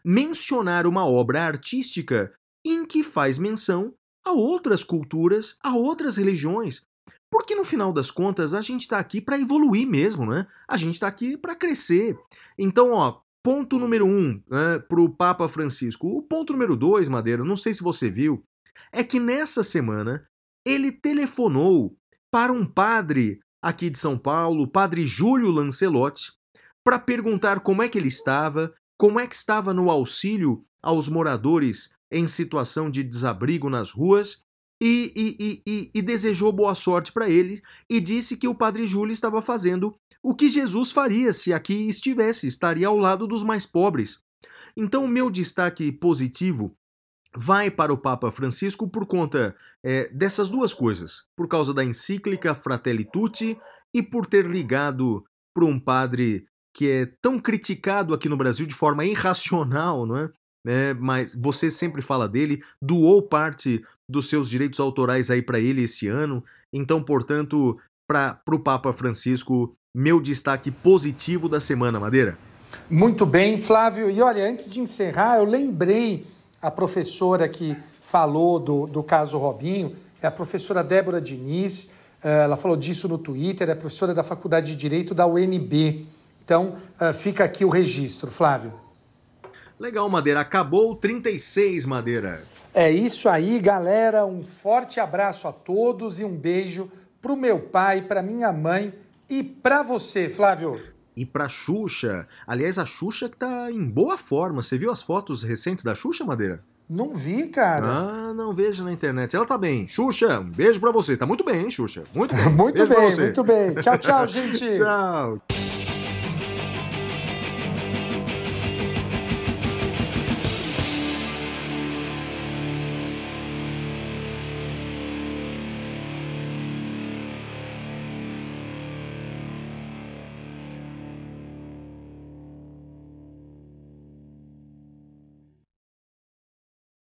mencionar uma obra artística em que faz menção a outras culturas, a outras religiões. Porque no final das contas a gente está aqui para evoluir mesmo, né? A gente está aqui para crescer. Então, ó, ponto número um né, para o Papa Francisco. O ponto número dois, Madeira, não sei se você viu, é que nessa semana ele telefonou para um padre aqui de São Paulo, o padre Júlio Lancelotti, para perguntar como é que ele estava, como é que estava no auxílio aos moradores em situação de desabrigo nas ruas e, e, e, e, desejou boa sorte para ele e disse que o padre Júlio estava fazendo o que Jesus faria se aqui estivesse, estaria ao lado dos mais pobres. Então, o meu destaque positivo vai para o Papa Francisco por conta é, dessas duas coisas, por causa da encíclica Fratelli Tutti e por ter ligado para um padre que é tão criticado aqui no Brasil de forma irracional, não é? Né? Mas você sempre fala dele, doou parte dos seus direitos autorais aí para ele esse ano. Então, portanto, para o Papa Francisco, meu destaque positivo da semana, Madeira. Muito bem, Flávio. E olha, antes de encerrar, eu lembrei a professora que falou do, do caso Robinho, é a professora Débora Diniz. Eh, ela falou disso no Twitter, é professora da Faculdade de Direito da UNB. Então, eh, fica aqui o registro, Flávio. Legal, Madeira. Acabou o 36, Madeira. É isso aí, galera. Um forte abraço a todos e um beijo pro meu pai, pra minha mãe e pra você, Flávio. E pra Xuxa. Aliás, a Xuxa que tá em boa forma. Você viu as fotos recentes da Xuxa, Madeira? Não vi, cara. Ah, não vejo na internet. Ela tá bem. Xuxa, um beijo pra você. Tá muito bem, hein, Xuxa? Muito bem. muito bem, muito bem. Tchau, tchau, gente. tchau.